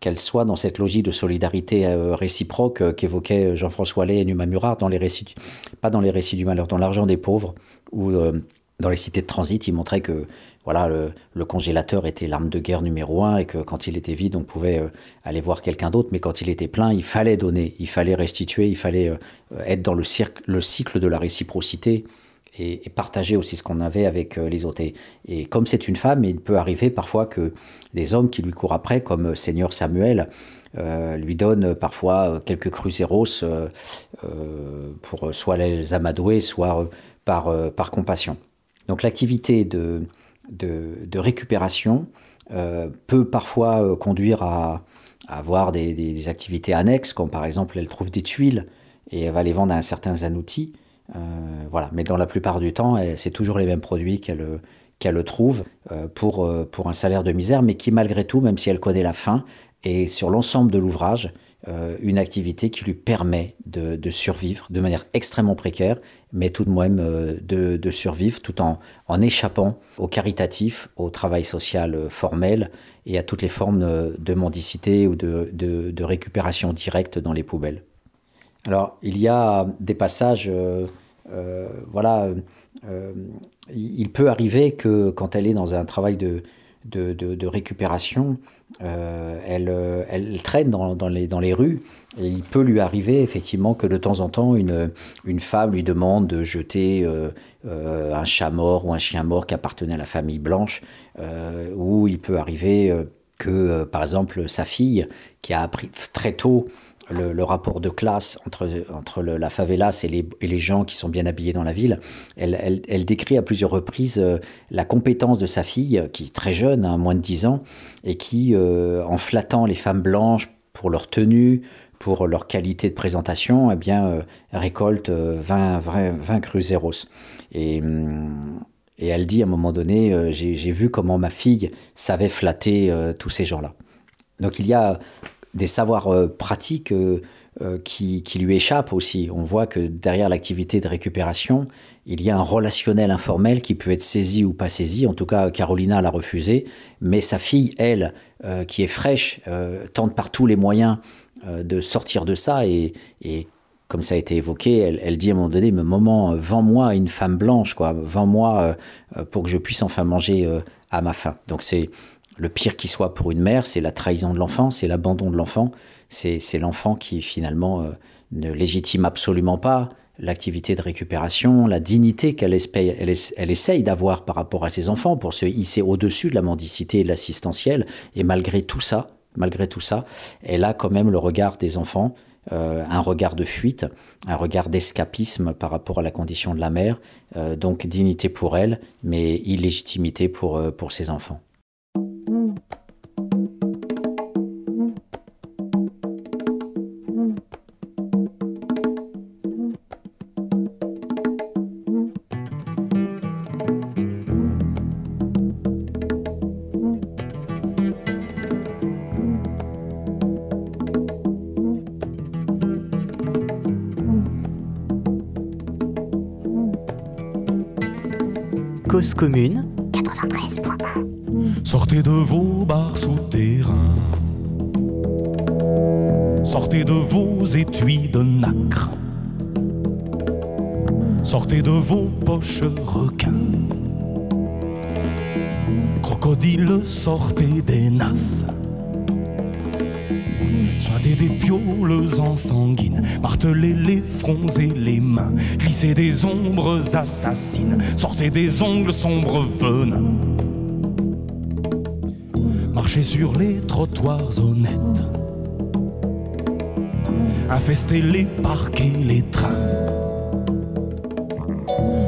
qu'elle soit dans cette logique de solidarité réciproque qu'évoquait Jean-François Allais et Numa Murat dans les récits, pas dans les récits du malheur, dans l'argent des pauvres, euh, dans les cités de transit, il montrait que voilà, le, congélateur était l'arme de guerre numéro un et que quand il était vide, on pouvait aller voir quelqu'un d'autre, mais quand il était plein, il fallait donner, il fallait restituer, il fallait être dans le, le cycle de la réciprocité et, partager aussi ce qu'on avait avec euh, les autres. Et, comme c'est une femme, il peut arriver parfois que les hommes qui lui courent après, comme euh, Seigneur Samuel, euh, lui donnent parfois quelques cruceros euh, pour soit les amadouer, soit par, par compassion. Donc l'activité de, récupération peut parfois conduire à, avoir des, activités annexes, comme par exemple elle trouve des tuiles et elle va les vendre à un certain zanouti. Euh, voilà. Mais dans la plupart du temps, c'est toujours les mêmes produits qu'elle trouve euh, pour, euh, pour un salaire de misère, mais qui malgré tout, même si elle connaît la fin, est sur l'ensemble de l'ouvrage une activité qui lui permet de, survivre de manière extrêmement précaire, mais tout de même de, survivre tout en, en échappant au caritatif, au travail social formel et à toutes les formes de mendicité ou de, de récupération directe dans les poubelles. Alors, il y a des passages, euh, euh, voilà, euh, il peut arriver que quand elle est dans un travail de, de, récupération, elle, elle, traîne dans, dans, les, dans les rues il peut lui arriver effectivement que de temps en temps une, une femme lui demande de jeter un chat mort ou un chien mort qui appartenait à la famille blanche, ou il peut arriver que par exemple sa fille qui a appris très tôt le, rapport de classe entre, entre la favelas et les, et les, gens qui sont bien habillés dans la ville, elle, elle, décrit à plusieurs reprises euh, la compétence de sa fille, qui est très jeune, hein, moins de 10 ans, et qui, euh, en flattant les femmes blanches pour leur tenue, pour leur qualité de présentation, eh bien, euh, récolte 20, 20, 20 cruzeros. Et, hum, et elle dit à un moment donné, j'ai vu comment ma fille savait flatter tous ces gens-là. Donc il y a des savoirs euh, pratiques euh, euh, qui, qui lui échappent aussi. On voit que derrière l'activité de récupération, il y a un relationnel informel qui peut être saisi ou pas saisi. En tout cas, Carolina l'a refusé. Mais sa fille, elle, euh, qui est fraîche, euh, tente par tous les moyens euh, de sortir de ça. Et, comme ça a été évoqué, elle, dit à un moment donné, mais euh, vends-moi une femme blanche, quoi. Vends-moi euh, euh, pour que je puisse enfin manger euh, à ma faim. Donc c'est le pire qui soit pour une mère, c'est la trahison de l'enfant, c'est l'abandon de l'enfant. C'est l'enfant qui finalement euh, ne légitime absolument pas l'activité de récupération, la dignité qu'elle espère- elle, es- elle essaye d'avoir par rapport à ses enfants pour se hisser au-dessus de la mendicité et de l'assistentiel. Et malgré tout ça, malgré tout ça, elle a quand même le regard des enfants, euh, un regard de fuite, un regard d'escapisme par rapport à la condition de la mère. Euh, donc dignité pour elle, mais illégitimité pour, euh, pour ses enfants. Commune, Sortez de vos bars souterrains. Sortez de vos étuis de nacre. Sortez de vos poches requins. Crocodile, sortez des nasses. Sointez des pioles en sanguine, martelez les fronts et les mains, glissez des ombres assassines, sortez des ongles sombres venins. Marchez sur les trottoirs honnêtes. Infestez les parcs et les trains.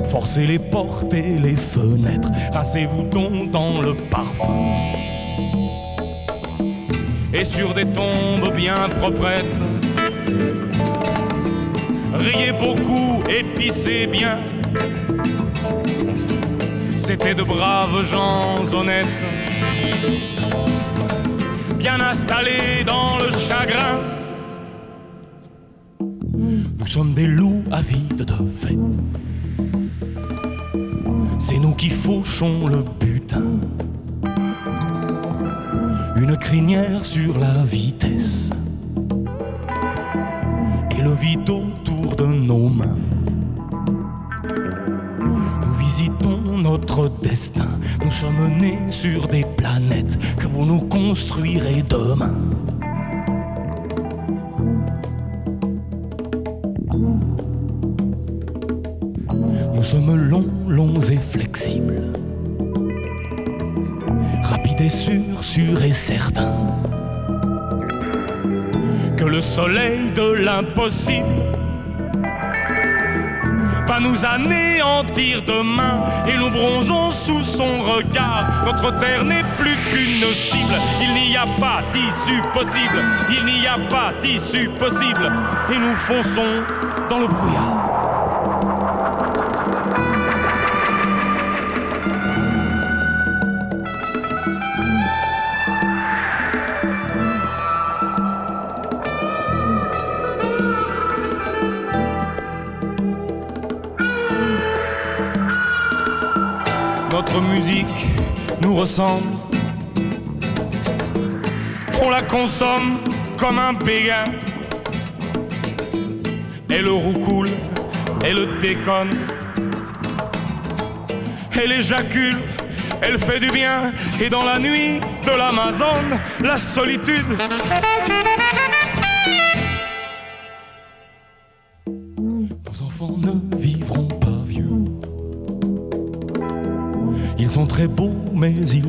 Forcez les portes et les fenêtres. Rincez-vous donc dans le parfum. Et sur des tombes bien proprettes. Riez beaucoup et pissez bien. C'était de braves gens honnêtes bien installés dans le chagrin. Nous sommes des loups avides de fête. C'est nous qui fauchons le sur la vitesse. Et le vide autour de nos mains. Nous visitons notre destin. Nous sommes nés sur des planètes que vous nous construirez demain. Et certains. Que le soleil de l'impossible va nous anéantir demain et nous bronzons sous son regard. Notre terre n'est plus qu'une cible. Il n'y a pas d'issue possible. Il n'y a pas d'issue possible. Et nous fonçons dans le brouillard. Nous ressemble. On la consomme comme un béguin. Elle roucoule, elle déconne. Elle éjacule, elle fait du bien. Et dans la nuit de l'Amazone, la solitude.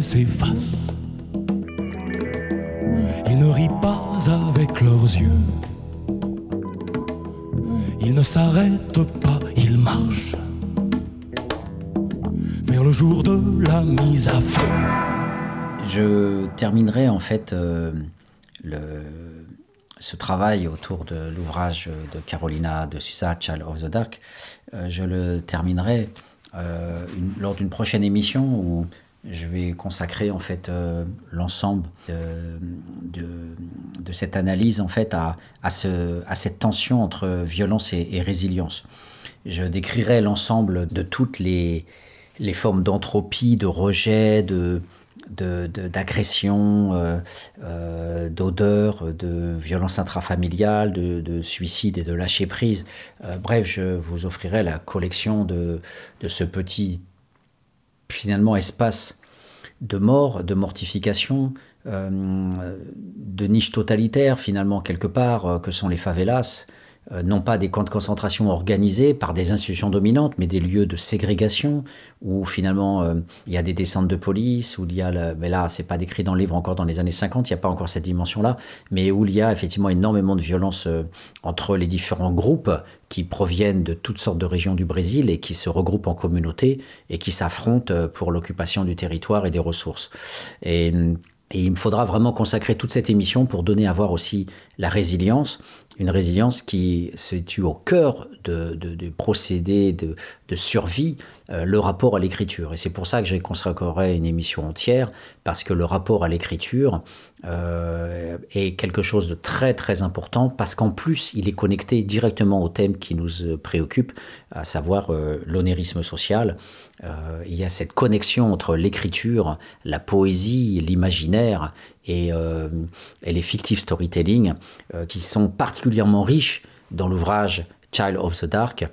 Ils s'effacent. Ils ne rient pas avec leurs yeux. Ils ne s'arrêtent pas, ils marchent vers le jour de la mise à feu. Je terminerai en fait euh, le- ce travail autour de l'ouvrage de Carolina de Sousa, Child of the Dark. euh, je le terminerai euh, une- lors d'une prochaine émission où je vais consacrer en fait euh, l'ensemble de, de, de, cette analyse en fait à, à, ce, à cette tension entre violence et, résilience. Je décrirai l'ensemble de toutes les, les formes d'entropie, de rejet, de, d'agression, euh, euh, d'odeur, de violence intrafamiliale, de, de, suicide et de lâcher prise. Euh, bref, je vous offrirai la collection de, de ce petit finalement espace de mort, de mortification, euh, de niche totalitaire finalement quelque part euh, que sont les favelas, non pas des camps de concentration organisés par des institutions dominantes, mais des lieux de ségrégation où finalement euh, il y a des descentes de police, où il y a, le, mais là c'est pas décrit dans le livre encore dans les années 50, il n'y a pas encore cette dimension-là, mais où il y a effectivement énormément de violence euh, entre les différents groupes qui proviennent de toutes sortes de régions du Brésil et qui se regroupent en communautés et qui s'affrontent pour l'occupation du territoire et des ressources. Et, et il me faudra vraiment consacrer toute cette émission pour donner à voir aussi la résilience, une résilience qui se situe au cœur de, de, procédés de, survie, euh, le rapport à l'écriture. Et c'est pour ça que je consacrerai une émission entière, parce que le rapport à l'écriture euh, est quelque chose de très très important, parce qu'en plus il est connecté directement au thème qui nous préoccupe, à savoir euh, l'onérisme social. Euh, il y a cette connexion entre l'écriture, la poésie, l'imaginaire et, euh, et, les fictive storytelling euh, qui sont particulièrement riches dans l'ouvrage Child of the Dark.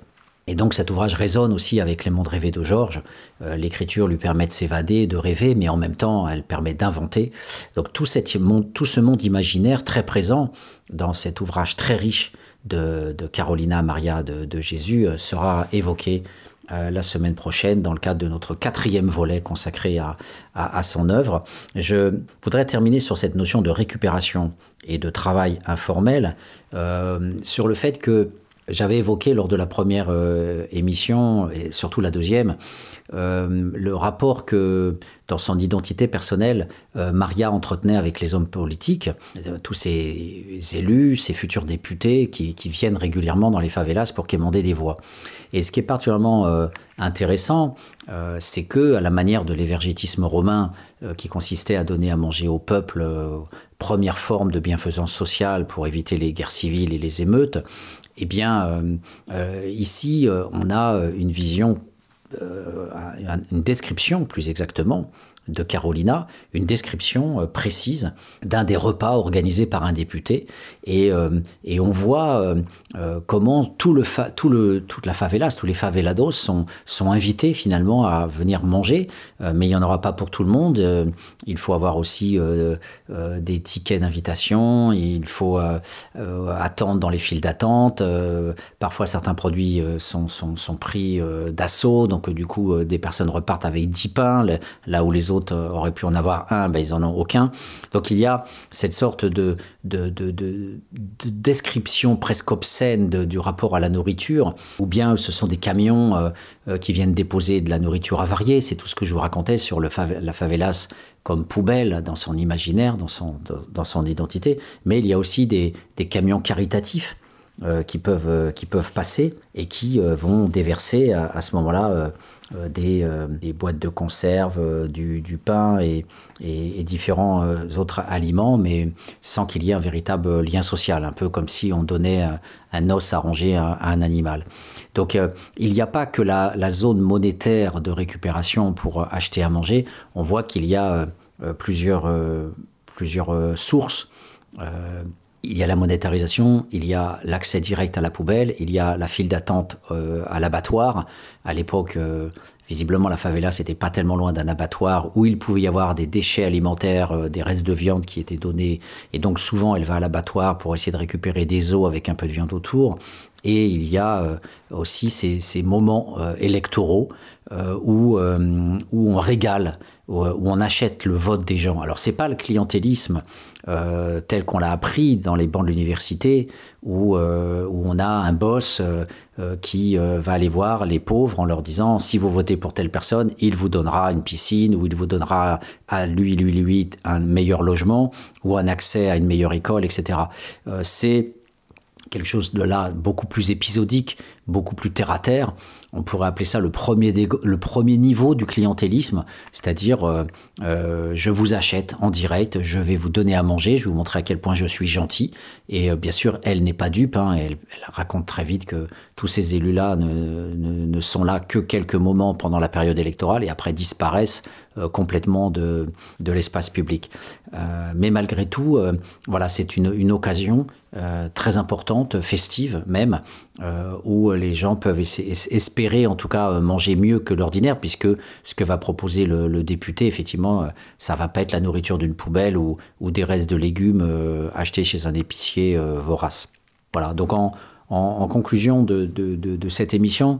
Et donc cet ouvrage résonne aussi avec Les mondes rêvés de Georges. Euh, L'écriture lui permet de s'évader, de rêver, mais en même temps elle permet d'inventer. Donc tout, ce monde imaginaire très présent dans cet ouvrage très riche de, Carolina Maria de Jésus sera évoqué euh, la semaine prochaine dans le cadre de notre quatrième volet consacré à, son œuvre. Je voudrais terminer sur cette notion de récupération et de travail informel, euh, sur le fait que j'avais évoqué lors de la première euh, émission, et surtout la deuxième, le rapport que, dans son identité personnelle, Maria entretenait avec les hommes politiques, tous ces élus, ces futurs députés qui, qui, viennent régulièrement dans les favelas pour quémander des voix. Et ce qui est particulièrement euh, intéressant, euh, c'est que, à la manière de l'évergétisme romain, euh, qui consistait à donner à manger au peuple, première forme de bienfaisance sociale pour éviter les guerres civiles et les émeutes, eh bien, ici, on a une vision une description plus exactement de Carolina, une description euh, précise d'un des repas organisés par un député et, euh, on voit euh, comment tout le tout le, toute la favelas, tous les favelados sont, sont invités finalement à venir manger, mais il n'y en aura pas pour tout le monde. Il faut avoir aussi des tickets d'invitation, il faut attendre dans les files d'attente. Parfois certains produits sont, sont, sont pris d'assaut, donc du coup des personnes repartent avec 10 pains, là où les autres euh, auraient pu en avoir un, ben, ils en ont aucun. Donc il y a cette sorte de, de, de, de, de description presque obscène du rapport à la nourriture, ou bien ce sont des camions euh, euh, qui viennent déposer de la nourriture avariée. C'est tout ce que je vous racontais sur le la favelas comme poubelle dans son imaginaire, dans son, dans son identité. Mais il y a aussi des, des camions caritatifs qui, peuvent, euh, qui peuvent passer et qui euh, vont déverser à, à ce moment-là euh, euh, des, euh, des boîtes de conserve, euh, du, du pain et, et, différents euh, autres aliments, mais sans qu'il y ait un véritable lien social, un peu comme si on donnait un, os à ranger à, un animal. Donc euh, il n'y a pas que la, la zone monétaire de récupération pour acheter à manger, on voit qu'il y a euh, plusieurs, euh, plusieurs euh, sources. Il y a la monétarisation, il y a l'accès direct à la poubelle, il y a la file d'attente euh, à l'abattoir. À l'époque, euh, visiblement, la favela, c'était pas tellement loin d'un abattoir où il pouvait y avoir des déchets alimentaires, euh, des restes de viande qui étaient donnés. Et donc, souvent, elle va à l'abattoir pour essayer de récupérer des os avec un peu de viande autour. Et il y a aussi ces, moments électoraux où, où on régale, où, où on achète le vote des gens. Alors, c'est pas le clientélisme euh, tel qu'on l'a appris dans les bancs de l'université, où, euh, où on a un boss euh, qui va aller voir les pauvres en leur disant si vous votez pour telle personne, il vous donnera une piscine, ou il vous donnera à lui, lui, lui, un meilleur logement, ou un accès à une meilleure école, etc. C'est quelque chose de là beaucoup plus épisodique, beaucoup plus terre à terre. On pourrait appeler ça le premier, niveau du clientélisme, c'est-à-dire euh, euh, je vous achète en direct, je vais vous donner à manger, je vais vous montrer à quel point je suis gentil. Et euh, bien sûr, elle n'est pas dupe, hein, elle, raconte très vite que tous ces élus-là ne, ne, sont là que quelques moments pendant la période électorale et après disparaissent complètement de, l'espace public. mais malgré tout, voilà, c'est une occasion euh, très importante, festive même, euh, où les gens peuvent espérer en tout cas euh, manger mieux que l'ordinaire, puisque ce que va proposer le, député, effectivement, ça va pas être la nourriture d'une poubelle ou, des restes de légumes achetés chez un épicier vorace. Voilà, donc en, conclusion de, cette émission,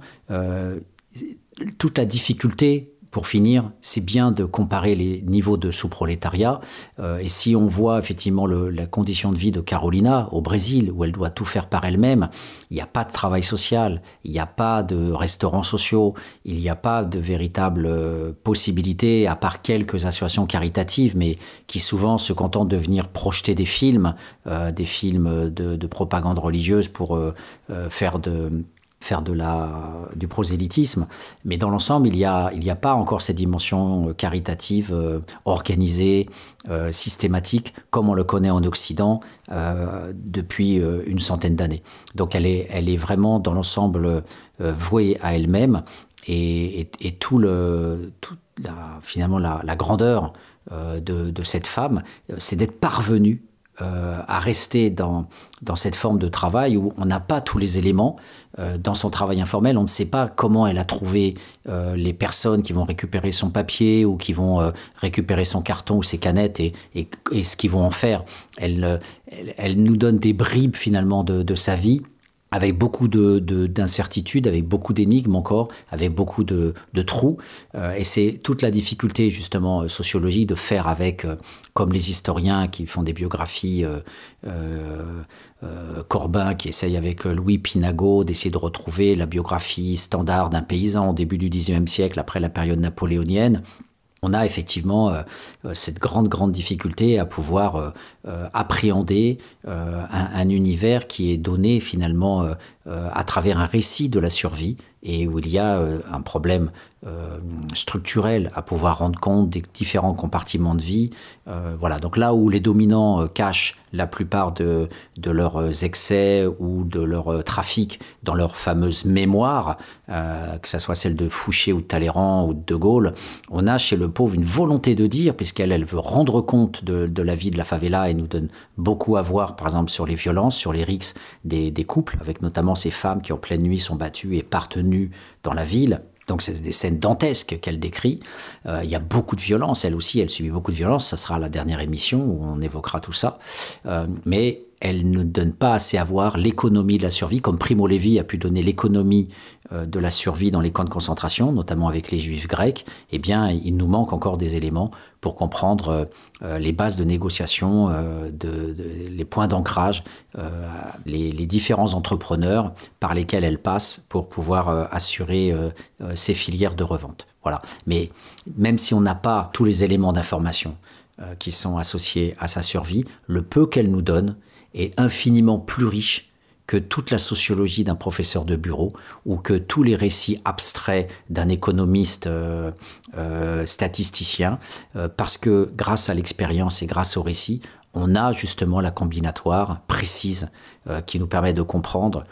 toute la difficulté pour finir, c'est bien de comparer les niveaux de sous-prolétariat. Euh, et si on voit effectivement la condition de vie de Carolina au Brésil, où elle doit tout faire par elle-même, il n'y a pas de travail social, il n'y a pas de restaurants sociaux, il n'y a pas de véritable euh, possibilité, à part quelques associations caritatives, mais qui souvent se contentent de venir projeter des films, euh, des films de, propagande religieuse pour faire de faire de la, du prosélytisme, mais dans l'ensemble, il n'y a, il a pas encore cette dimension euh, caritative, euh, organisée, euh, systématique, comme on le connaît en Occident depuis une centaine d'années. Donc elle est, elle est vraiment dans l'ensemble vouée à elle-même, et, et, tout le, toute la, finalement la, la grandeur de, de, cette femme, c'est d'être parvenue euh, à rester dans, cette forme de travail où on n'a pas tous les éléments. Euh, dans son travail informel, on ne sait pas comment elle a trouvé euh, les personnes qui vont récupérer son papier ou qui vont récupérer son carton ou ses canettes et, ce qu'ils vont en faire. Elle, nous donne des bribes finalement de sa vie avec beaucoup d'incertitudes, de, avec beaucoup d'énigmes encore, avec beaucoup de, de trous. Euh, et c'est toute la difficulté justement euh, sociologique de faire avec, euh, comme les historiens qui font des biographies, Corbin qui essaye avec Louis Pinago d'essayer de retrouver la biographie standard d'un paysan au début du XIXe siècle, après la période napoléonienne on a effectivement cette grande, grande difficulté à pouvoir appréhender un, univers qui est donné finalement à travers un récit de la survie et où il y a un problème structurel à pouvoir rendre compte des différents compartiments de vie. voilà, donc là où les dominants cachent la plupart de, de, leurs excès ou de leur trafic dans leur fameuse mémoire, que ce soit celle de Fouché ou de Talleyrand ou de De Gaulle, on a chez le pauvre une volonté de dire, puisqu'elle elle veut rendre compte de, de, la vie de la favela et nous donne beaucoup à voir, par exemple, sur les violences, sur les rixes des, couples, avec notamment ces femmes qui en pleine nuit sont battues et partent nues dans la ville. Donc c'est des scènes dantesques qu'elle décrit. Euh, il y a beaucoup de violence, elle aussi, elle subit beaucoup de violence. Ça sera la dernière émission où on évoquera tout ça. Euh, mais elle ne donne pas assez à voir l'économie de la survie, comme Primo Levi a pu donner l'économie euh, de la survie dans les camps de concentration, notamment avec les juifs grecs. Eh bien, il nous manque encore des éléments pour comprendre euh, euh, les bases de négociation, les points d'ancrage, les, les, différents entrepreneurs par lesquels elle passe pour pouvoir assurer ces filières de revente. Voilà. Mais même si on n'a pas tous les éléments d'information qui sont associés à sa survie, le peu qu'elle nous donne, est infiniment plus riche que toute la sociologie d'un professeur de bureau ou que tous les récits abstraits d'un économiste euh, euh, statisticien, euh, parce que grâce à l'expérience et grâce au récit, on a justement la combinatoire précise qui nous permet de comprendre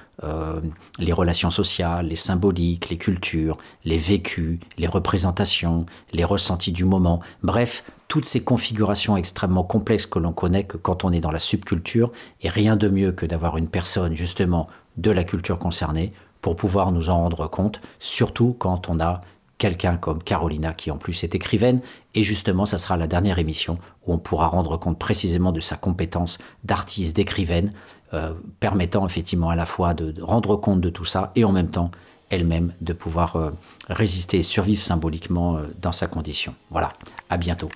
les relations sociales, les symboliques, les cultures, les vécus, les représentations, les ressentis du moment, bref, toutes ces configurations extrêmement complexes que l'on connaît que quand on est dans la subculture, et rien de mieux que d'avoir une personne justement de la culture concernée pour pouvoir nous en rendre compte, surtout quand on a quelqu'un comme Carolina qui en plus est écrivaine, et justement ça sera la dernière émission où on pourra rendre compte précisément de sa compétence d'artiste, d'écrivaine, euh, permettant effectivement à la fois de, rendre compte de tout ça et en même temps elle-même de pouvoir euh, résister et survivre symboliquement euh, dans sa condition. Voilà, à bientôt.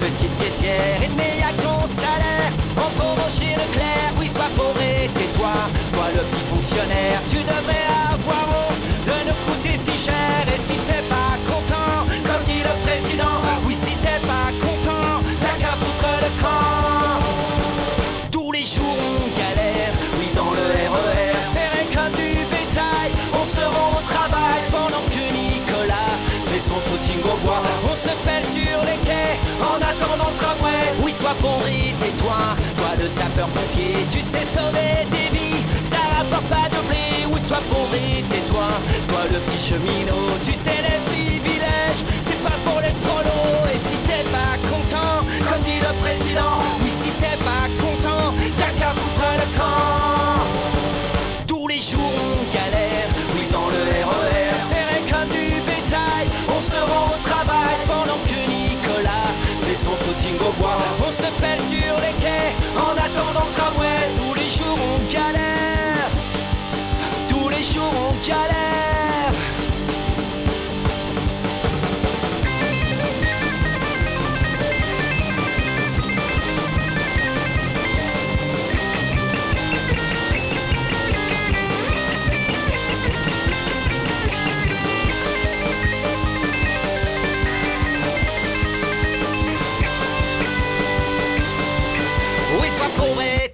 Petite caissière, il n'y a ton salaire. On promo chez Leclerc, oui, sois pauvre et tais-toi. Toi, le petit fonctionnaire, tu devrais avoir poireaux de nous coûter si cher. Et si t'es sapeur-pompier, tu sais sauver des vies, ça rapporte pas de blé. Oui, sois pourri, tais-toi, toi le petit cheminot, tu sais les privilèges, c'est pas pour les prolos. Et si t'es pas content, comme dit le président,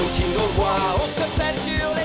footing au bois, on se pèle sur les